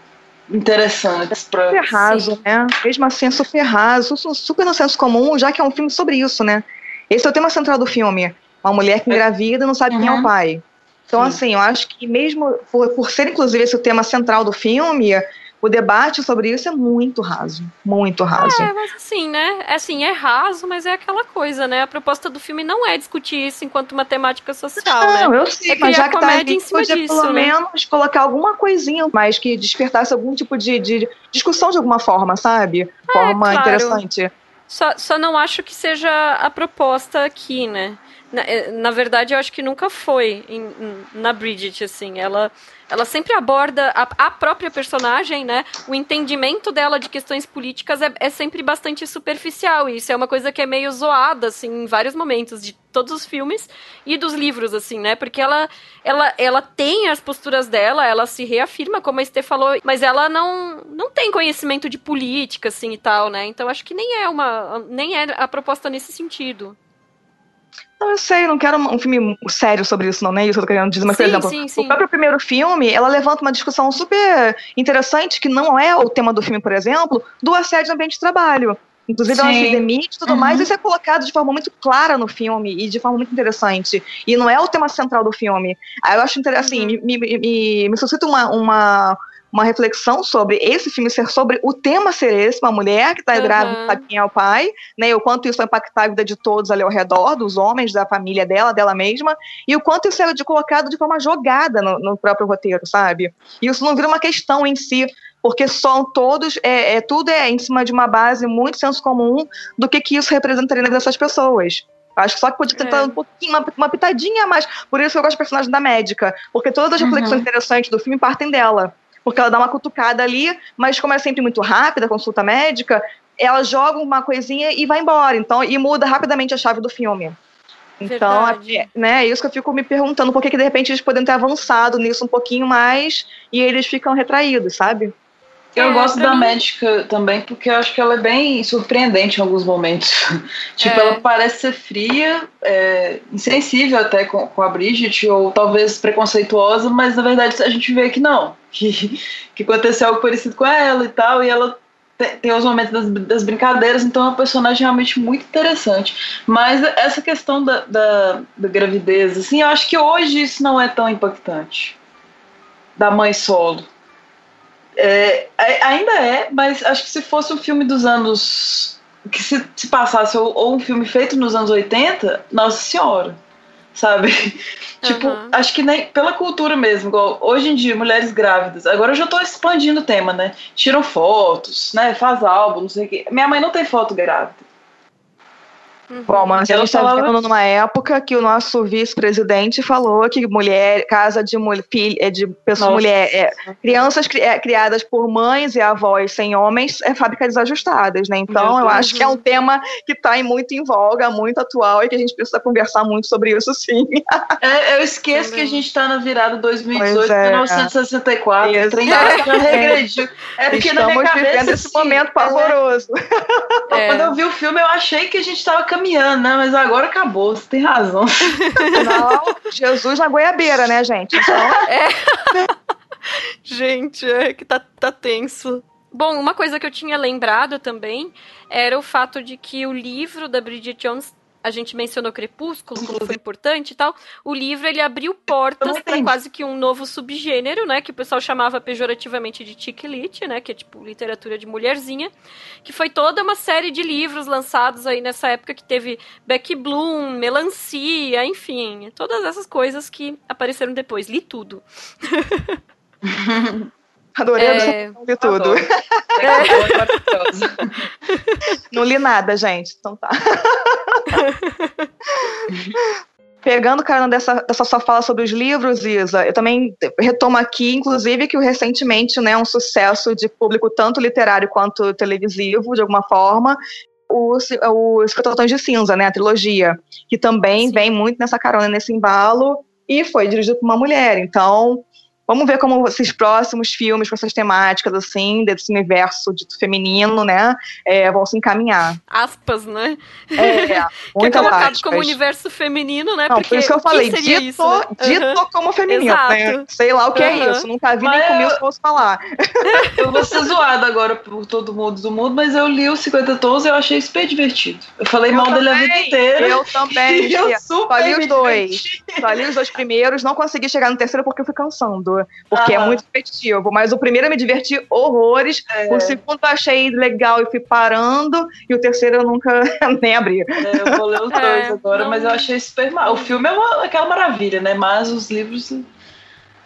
interessantes para super raso, né? Mesmo assim, é super raso, super no senso comum, já que é um filme sobre isso, né? Esse é o tema central do filme. Uma mulher que é. engravida e não sabe uhum. quem é o uhum. pai. Então, Sim. assim, eu acho que mesmo por, por ser, inclusive, esse o tema central do filme, o debate sobre isso é muito raso, muito raso. É, mas assim, né? É assim, é raso, mas é aquela coisa, né? A proposta do filme não é discutir isso enquanto uma temática social, não, né? eu sei, é mas já que tá ali, em cima podia disso, pelo né? menos colocar alguma coisinha mais que despertasse algum tipo de, de discussão de alguma forma, sabe? É, forma claro. interessante. Só, só não acho que seja a proposta aqui, né? Na, eh, na, verdade, eu acho que nunca foi em, na Bridget, assim. Ela, ela sempre aborda a, a, própria personagem, né? O entendimento dela de questões políticas é, é, sempre bastante superficial. E isso é uma coisa que é meio zoada, assim, em vários momentos de todos os filmes e dos livros, assim, né? Porque ela, ela, ela tem as posturas dela, ela se reafirma, como a Estê falou, mas ela não, não tem conhecimento de política, assim, e tal, né? Então acho que nem é uma. nem é a proposta nesse sentido. Não, eu sei, não quero um filme sério sobre isso, não, é isso que eu tô querendo dizer. Mas, sim, por exemplo, sim, sim. o próprio primeiro filme, ela levanta uma discussão super interessante, que não é o tema do filme, por exemplo, do assédio no ambiente de trabalho. Inclusive, ela se demite e tudo uhum. mais, isso é colocado de forma muito clara no filme e de forma muito interessante. E não é o tema central do filme. Aí eu acho interessante, assim, uhum. me, me, me, me suscita uma, uma uma reflexão sobre esse filme ser sobre o tema ser esse, uma mulher que está uhum. grávida, sabe quem é o pai, né? E o quanto isso vai impactar a vida de todos ali ao redor, dos homens, da família dela, dela mesma, e o quanto isso é de colocado de forma jogada no, no próprio roteiro, sabe? E isso não vira uma questão em si porque são todos, é, é, tudo é em cima de uma base muito senso comum do que, que isso representaria na vida dessas pessoas. Acho que só que podia ter é. um pouquinho, uma, uma, pitadinha a mais. Por isso eu gosto do personagem da médica. Porque todas as uhum. reflexões interessantes do filme partem dela. Porque ela dá uma cutucada ali, mas como é sempre muito rápida a consulta médica, ela joga uma coisinha e vai embora. Então, e muda rapidamente a chave do filme. Então, é, né, é isso que eu fico me perguntando, por que, que de repente eles poderiam ter avançado nisso um pouquinho mais e eles ficam retraídos, sabe? Eu é, gosto da médica também porque eu acho que ela é bem surpreendente em alguns momentos. tipo, é. ela parece ser fria, é, insensível até com, com a Bridget, ou talvez preconceituosa, mas na verdade a gente vê que não. Que, que aconteceu algo parecido com ela e tal, e ela tem, tem os momentos das, das, brincadeiras, então é uma personagem realmente muito interessante. Mas essa questão da, da, da gravidez, assim, eu acho que hoje isso não é tão impactante. Da mãe solo é, ainda é, mas acho que se fosse um filme dos anos. que se, se passasse, ou, ou, um filme feito nos anos 80, nossa senhora. Sabe? Uhum. tipo, acho que nem pela cultura mesmo, igual hoje em dia, mulheres grávidas. Agora eu já tô expandindo o tema, né? Tiram fotos, né? Faz álbum, não sei o quê. Minha mãe não tem foto grávida. Uhum. Bom, mas a gente está falava... vivendo numa época que o nosso vice-presidente falou que mulher, casa de mulher, filha, é de pessoas, mulher, é, crianças cri, é, criadas por mães e avós sem homens é fábrica desajustadas, né? Então, eu acho que é um tema que está muito em voga, muito atual e que a gente precisa conversar muito sobre isso, sim. É, eu esqueço que a gente está na virada 2018, é. 1964, Isso. já regrediu. É porque Estamos na minha cabeça, vivendo esse momento é. pavoroso. É. Quando eu vi o filme, eu achei que a gente estava caminhando caminhando, né? Mas agora acabou, você tem razão. Não, Jesus na goiabeira, né, gente? Então... É. gente, é que tá, tá tenso. Bom, uma coisa que eu tinha lembrado também era o fato de que o livro da Bridget Jones a gente mencionou Crepúsculo, como foi importante e tal. O livro ele abriu portas para quase que um novo subgênero, né, que o pessoal chamava pejorativamente de chick lit, né, que é tipo literatura de mulherzinha, que foi toda uma série de livros lançados aí nessa época que teve Becky Bloom, Melancia, enfim, todas essas coisas que apareceram depois. Li tudo. Adorei é... de tudo. É. Não li nada, gente. Então tá. Pegando, cara, dessa, dessa sua fala sobre os livros, Isa, eu também retomo aqui, inclusive, que o recentemente, né, um sucesso de público tanto literário quanto televisivo, de alguma forma, o, o Escrototões de Cinza, né, a trilogia, que também Sim. vem muito nessa carona, nesse embalo, e foi dirigido por uma mulher. Então, Vamos ver como esses próximos filmes com essas temáticas, assim, desse universo dito feminino, né, é, vão se encaminhar. Aspas, né? É, que é colocado aspas. como universo feminino, né? Não, Porque por isso que eu falei, dito, isso, né? dito uhum. como feminino, né? Sei lá o que uhum. é isso, nunca vi mas nem comigo eu... se fosse falar. Eu vou ser zoada agora por todo mundo do mundo, mas eu li os 50 Tons e eu achei super divertido. Eu falei eu mal também, dele a vida inteira. Eu também, eu super Só li os dois. Só li os dois primeiros, não consegui chegar no terceiro porque eu fui cansando porque é muito repetitivo. Mas o primeiro eu me diverti horrores, é. o segundo eu achei legal e fui parando, e o terceiro eu nunca nem abri. É, eu vou ler os dois é, agora, não... mas eu achei super mal. O filme é uma, aquela maravilha, né? Mas os livros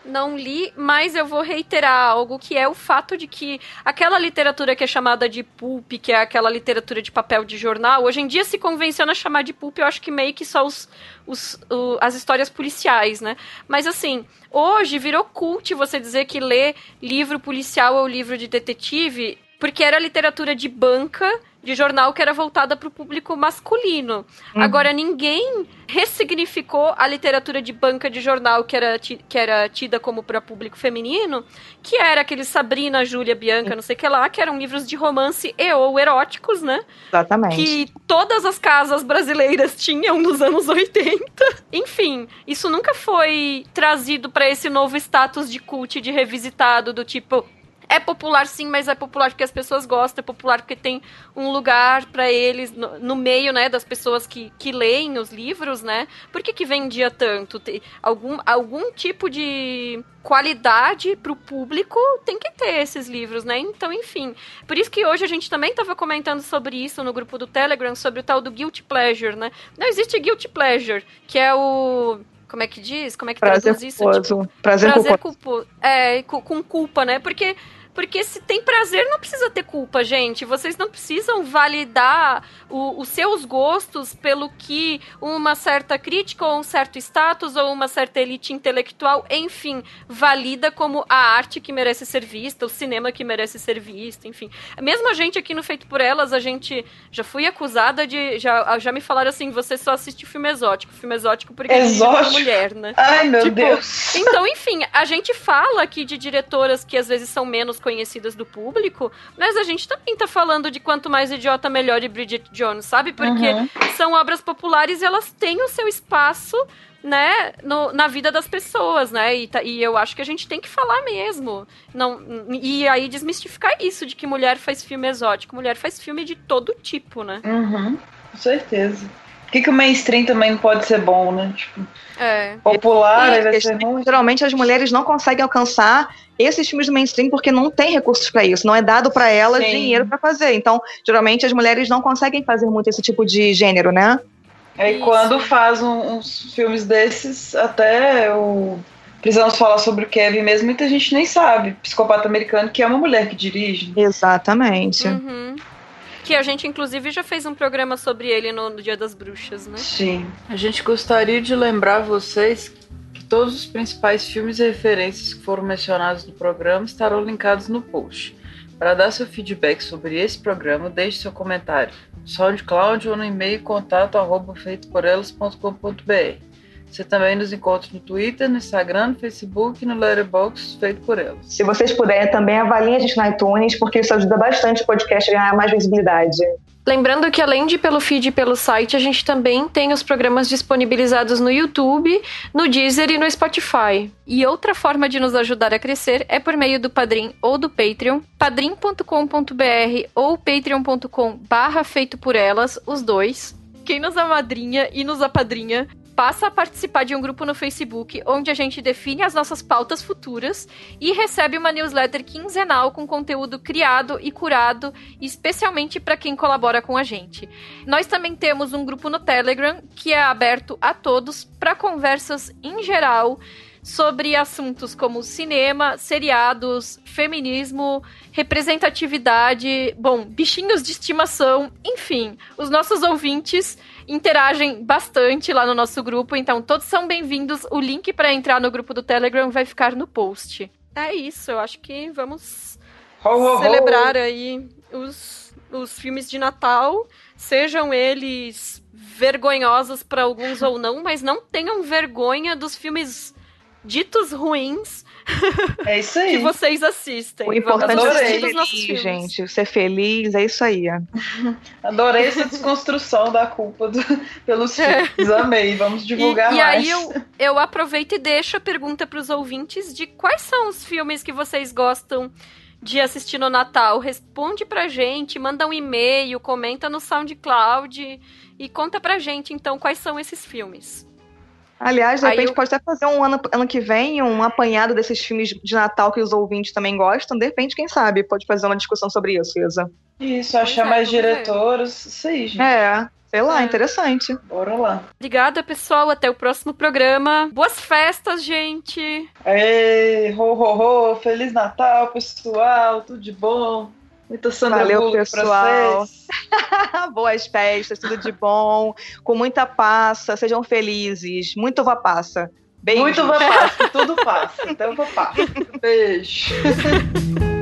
não li, mas eu vou reiterar algo que é o fato de que aquela literatura que é chamada de pulp, que é aquela literatura de papel de jornal, hoje em dia se convenciona chamar de pulp, eu acho que meio que só os, os, o, as histórias policiais, né? Mas assim, hoje virou cult você dizer que ler livro policial ou livro de detetive, porque era literatura de banca de jornal que era voltada para o público masculino. Uhum. Agora, ninguém ressignificou a literatura de banca de jornal que era, que era tida como para público feminino, que era aquele Sabrina, Júlia, Bianca, não sei o que lá, que eram livros de romance e ou eróticos, né? Exatamente. Que todas as casas brasileiras tinham nos anos 80. Enfim, isso nunca foi trazido para esse novo status de cult, de revisitado, do tipo, é popular sim, mas é popular porque as pessoas gostam, é popular porque tem um lugar para eles no, no, meio, né, das pessoas que, que leem os livros, né? Por que, que vendia tanto? Tem algum, algum tipo de qualidade para o público tem que ter esses livros, né? Então, enfim. Por isso que hoje a gente também estava comentando sobre isso no grupo do Telegram, sobre o tal do guilty pleasure, né? Não existe guilty pleasure, que é o como é que diz? Como é que prazer traduz isso? Tipo, prazer, prazer culposo. É, com culpa, né? Porque Porque se tem prazer, não precisa ter culpa, gente. Vocês não precisam validar o, os seus gostos pelo que uma certa crítica ou um certo status ou uma certa elite intelectual, enfim, valida como a arte que merece ser vista, o cinema que merece ser visto, enfim. Mesmo a gente aqui no Feito por Elas, a gente já fui acusada de. Já, já me falaram assim: você só assiste filme exótico. Filme exótico porque exótico? é mulher, né? Ai, meu tipo, Deus. Então, enfim, a gente fala aqui de diretoras que às vezes são menos conhecidas do público, mas a gente também tá falando de quanto mais idiota melhor de Bridget Jones, sabe? Porque uhum. são obras populares e elas têm o seu espaço né, no, na vida das pessoas, né? E, tá, e, eu acho que a gente tem que falar mesmo. Não, e aí desmistificar isso de que mulher faz filme exótico. Mulher faz filme de todo tipo, né? Uhum, com certeza. Por que, que o mainstream também não pode ser bom, né? Tipo, é. Popular, aí vai ser ruim. Geralmente as mulheres não conseguem alcançar esses filmes do mainstream porque não tem recursos para isso, não é dado para elas Sim. dinheiro para fazer. Então, geralmente as mulheres não conseguem fazer muito esse tipo de gênero, né? Aí quando faz um, uns filmes desses, até o. Precisamos falar sobre o Kevin mesmo, muita gente nem sabe. Psicopata americano, que é uma mulher que dirige. Exatamente. Uhum. Que a gente, inclusive, já fez um programa sobre ele no, no Dia das Bruxas, né? Sim. A gente gostaria de lembrar vocês que todos os principais filmes e referências que foram mencionados no programa estarão linkados no post. Para dar seu feedback sobre esse programa, deixe seu comentário no SoundCloud ou no e-mail contato arroba. Você também nos encontra no Twitter, no Instagram, no Facebook e no Letterboxd Feito por Elas. Se vocês puderem, também avaliem a gente no iTunes, porque isso ajuda bastante o podcast a ganhar mais visibilidade. Lembrando que além de pelo feed e pelo site, a gente também tem os programas disponibilizados no YouTube, no Deezer e no Spotify. E outra forma de nos ajudar a crescer é por meio do Padrim ou do Patreon, padrim.com.br ou patreon.com barra feito por elas, os dois. Quem nos amadrinha e nos apadrinha passa a participar de um grupo no Facebook onde a gente define as nossas pautas futuras e recebe uma newsletter quinzenal com conteúdo criado e curado especialmente para quem colabora com a gente. Nós também temos um grupo no Telegram que é aberto a todos para conversas em geral sobre assuntos como cinema, seriados, feminismo, representatividade, bom, bichinhos de estimação, enfim, os nossos ouvintes interagem bastante lá no nosso grupo, então todos são bem-vindos. O link para entrar no grupo do Telegram vai ficar no post. É isso, eu acho que vamos ho, ho, celebrar ho. aí os, os filmes de Natal, sejam eles vergonhosos para alguns ou não, mas não tenham vergonha dos filmes ditos ruins é isso aí. que vocês assistem. O importante é ser feliz, gente. Ser feliz, é isso aí. Adorei essa desconstrução da culpa do, pelos é. filmes. Amei. Vamos divulgar e, mais. E aí eu, eu aproveito e deixo a pergunta para os ouvintes de quais são os filmes que vocês gostam de assistir no Natal. Responde pra gente, manda um e-mail, comenta no SoundCloud e conta pra gente então quais são esses filmes. Aliás, de repente eu... pode até fazer um ano, ano que vem um apanhado desses filmes de Natal que os ouvintes também gostam. De repente, quem sabe, pode fazer uma discussão sobre isso, Isa. Isso, achar é, mais diretores. Isso aí, gente. É. Sei lá, é. interessante. Bora lá. Obrigada, pessoal. Até o próximo programa. Boas festas, gente. Ei, ho, ho, ho. Feliz Natal, pessoal. Tudo de bom. Muita Sandra Valeu, pessoal. Boas festas, tudo de bom. Com muita passa, sejam felizes. Muito uva passa. Beijo. Muito uva passa, tudo passa. Então uva passa. Beijo.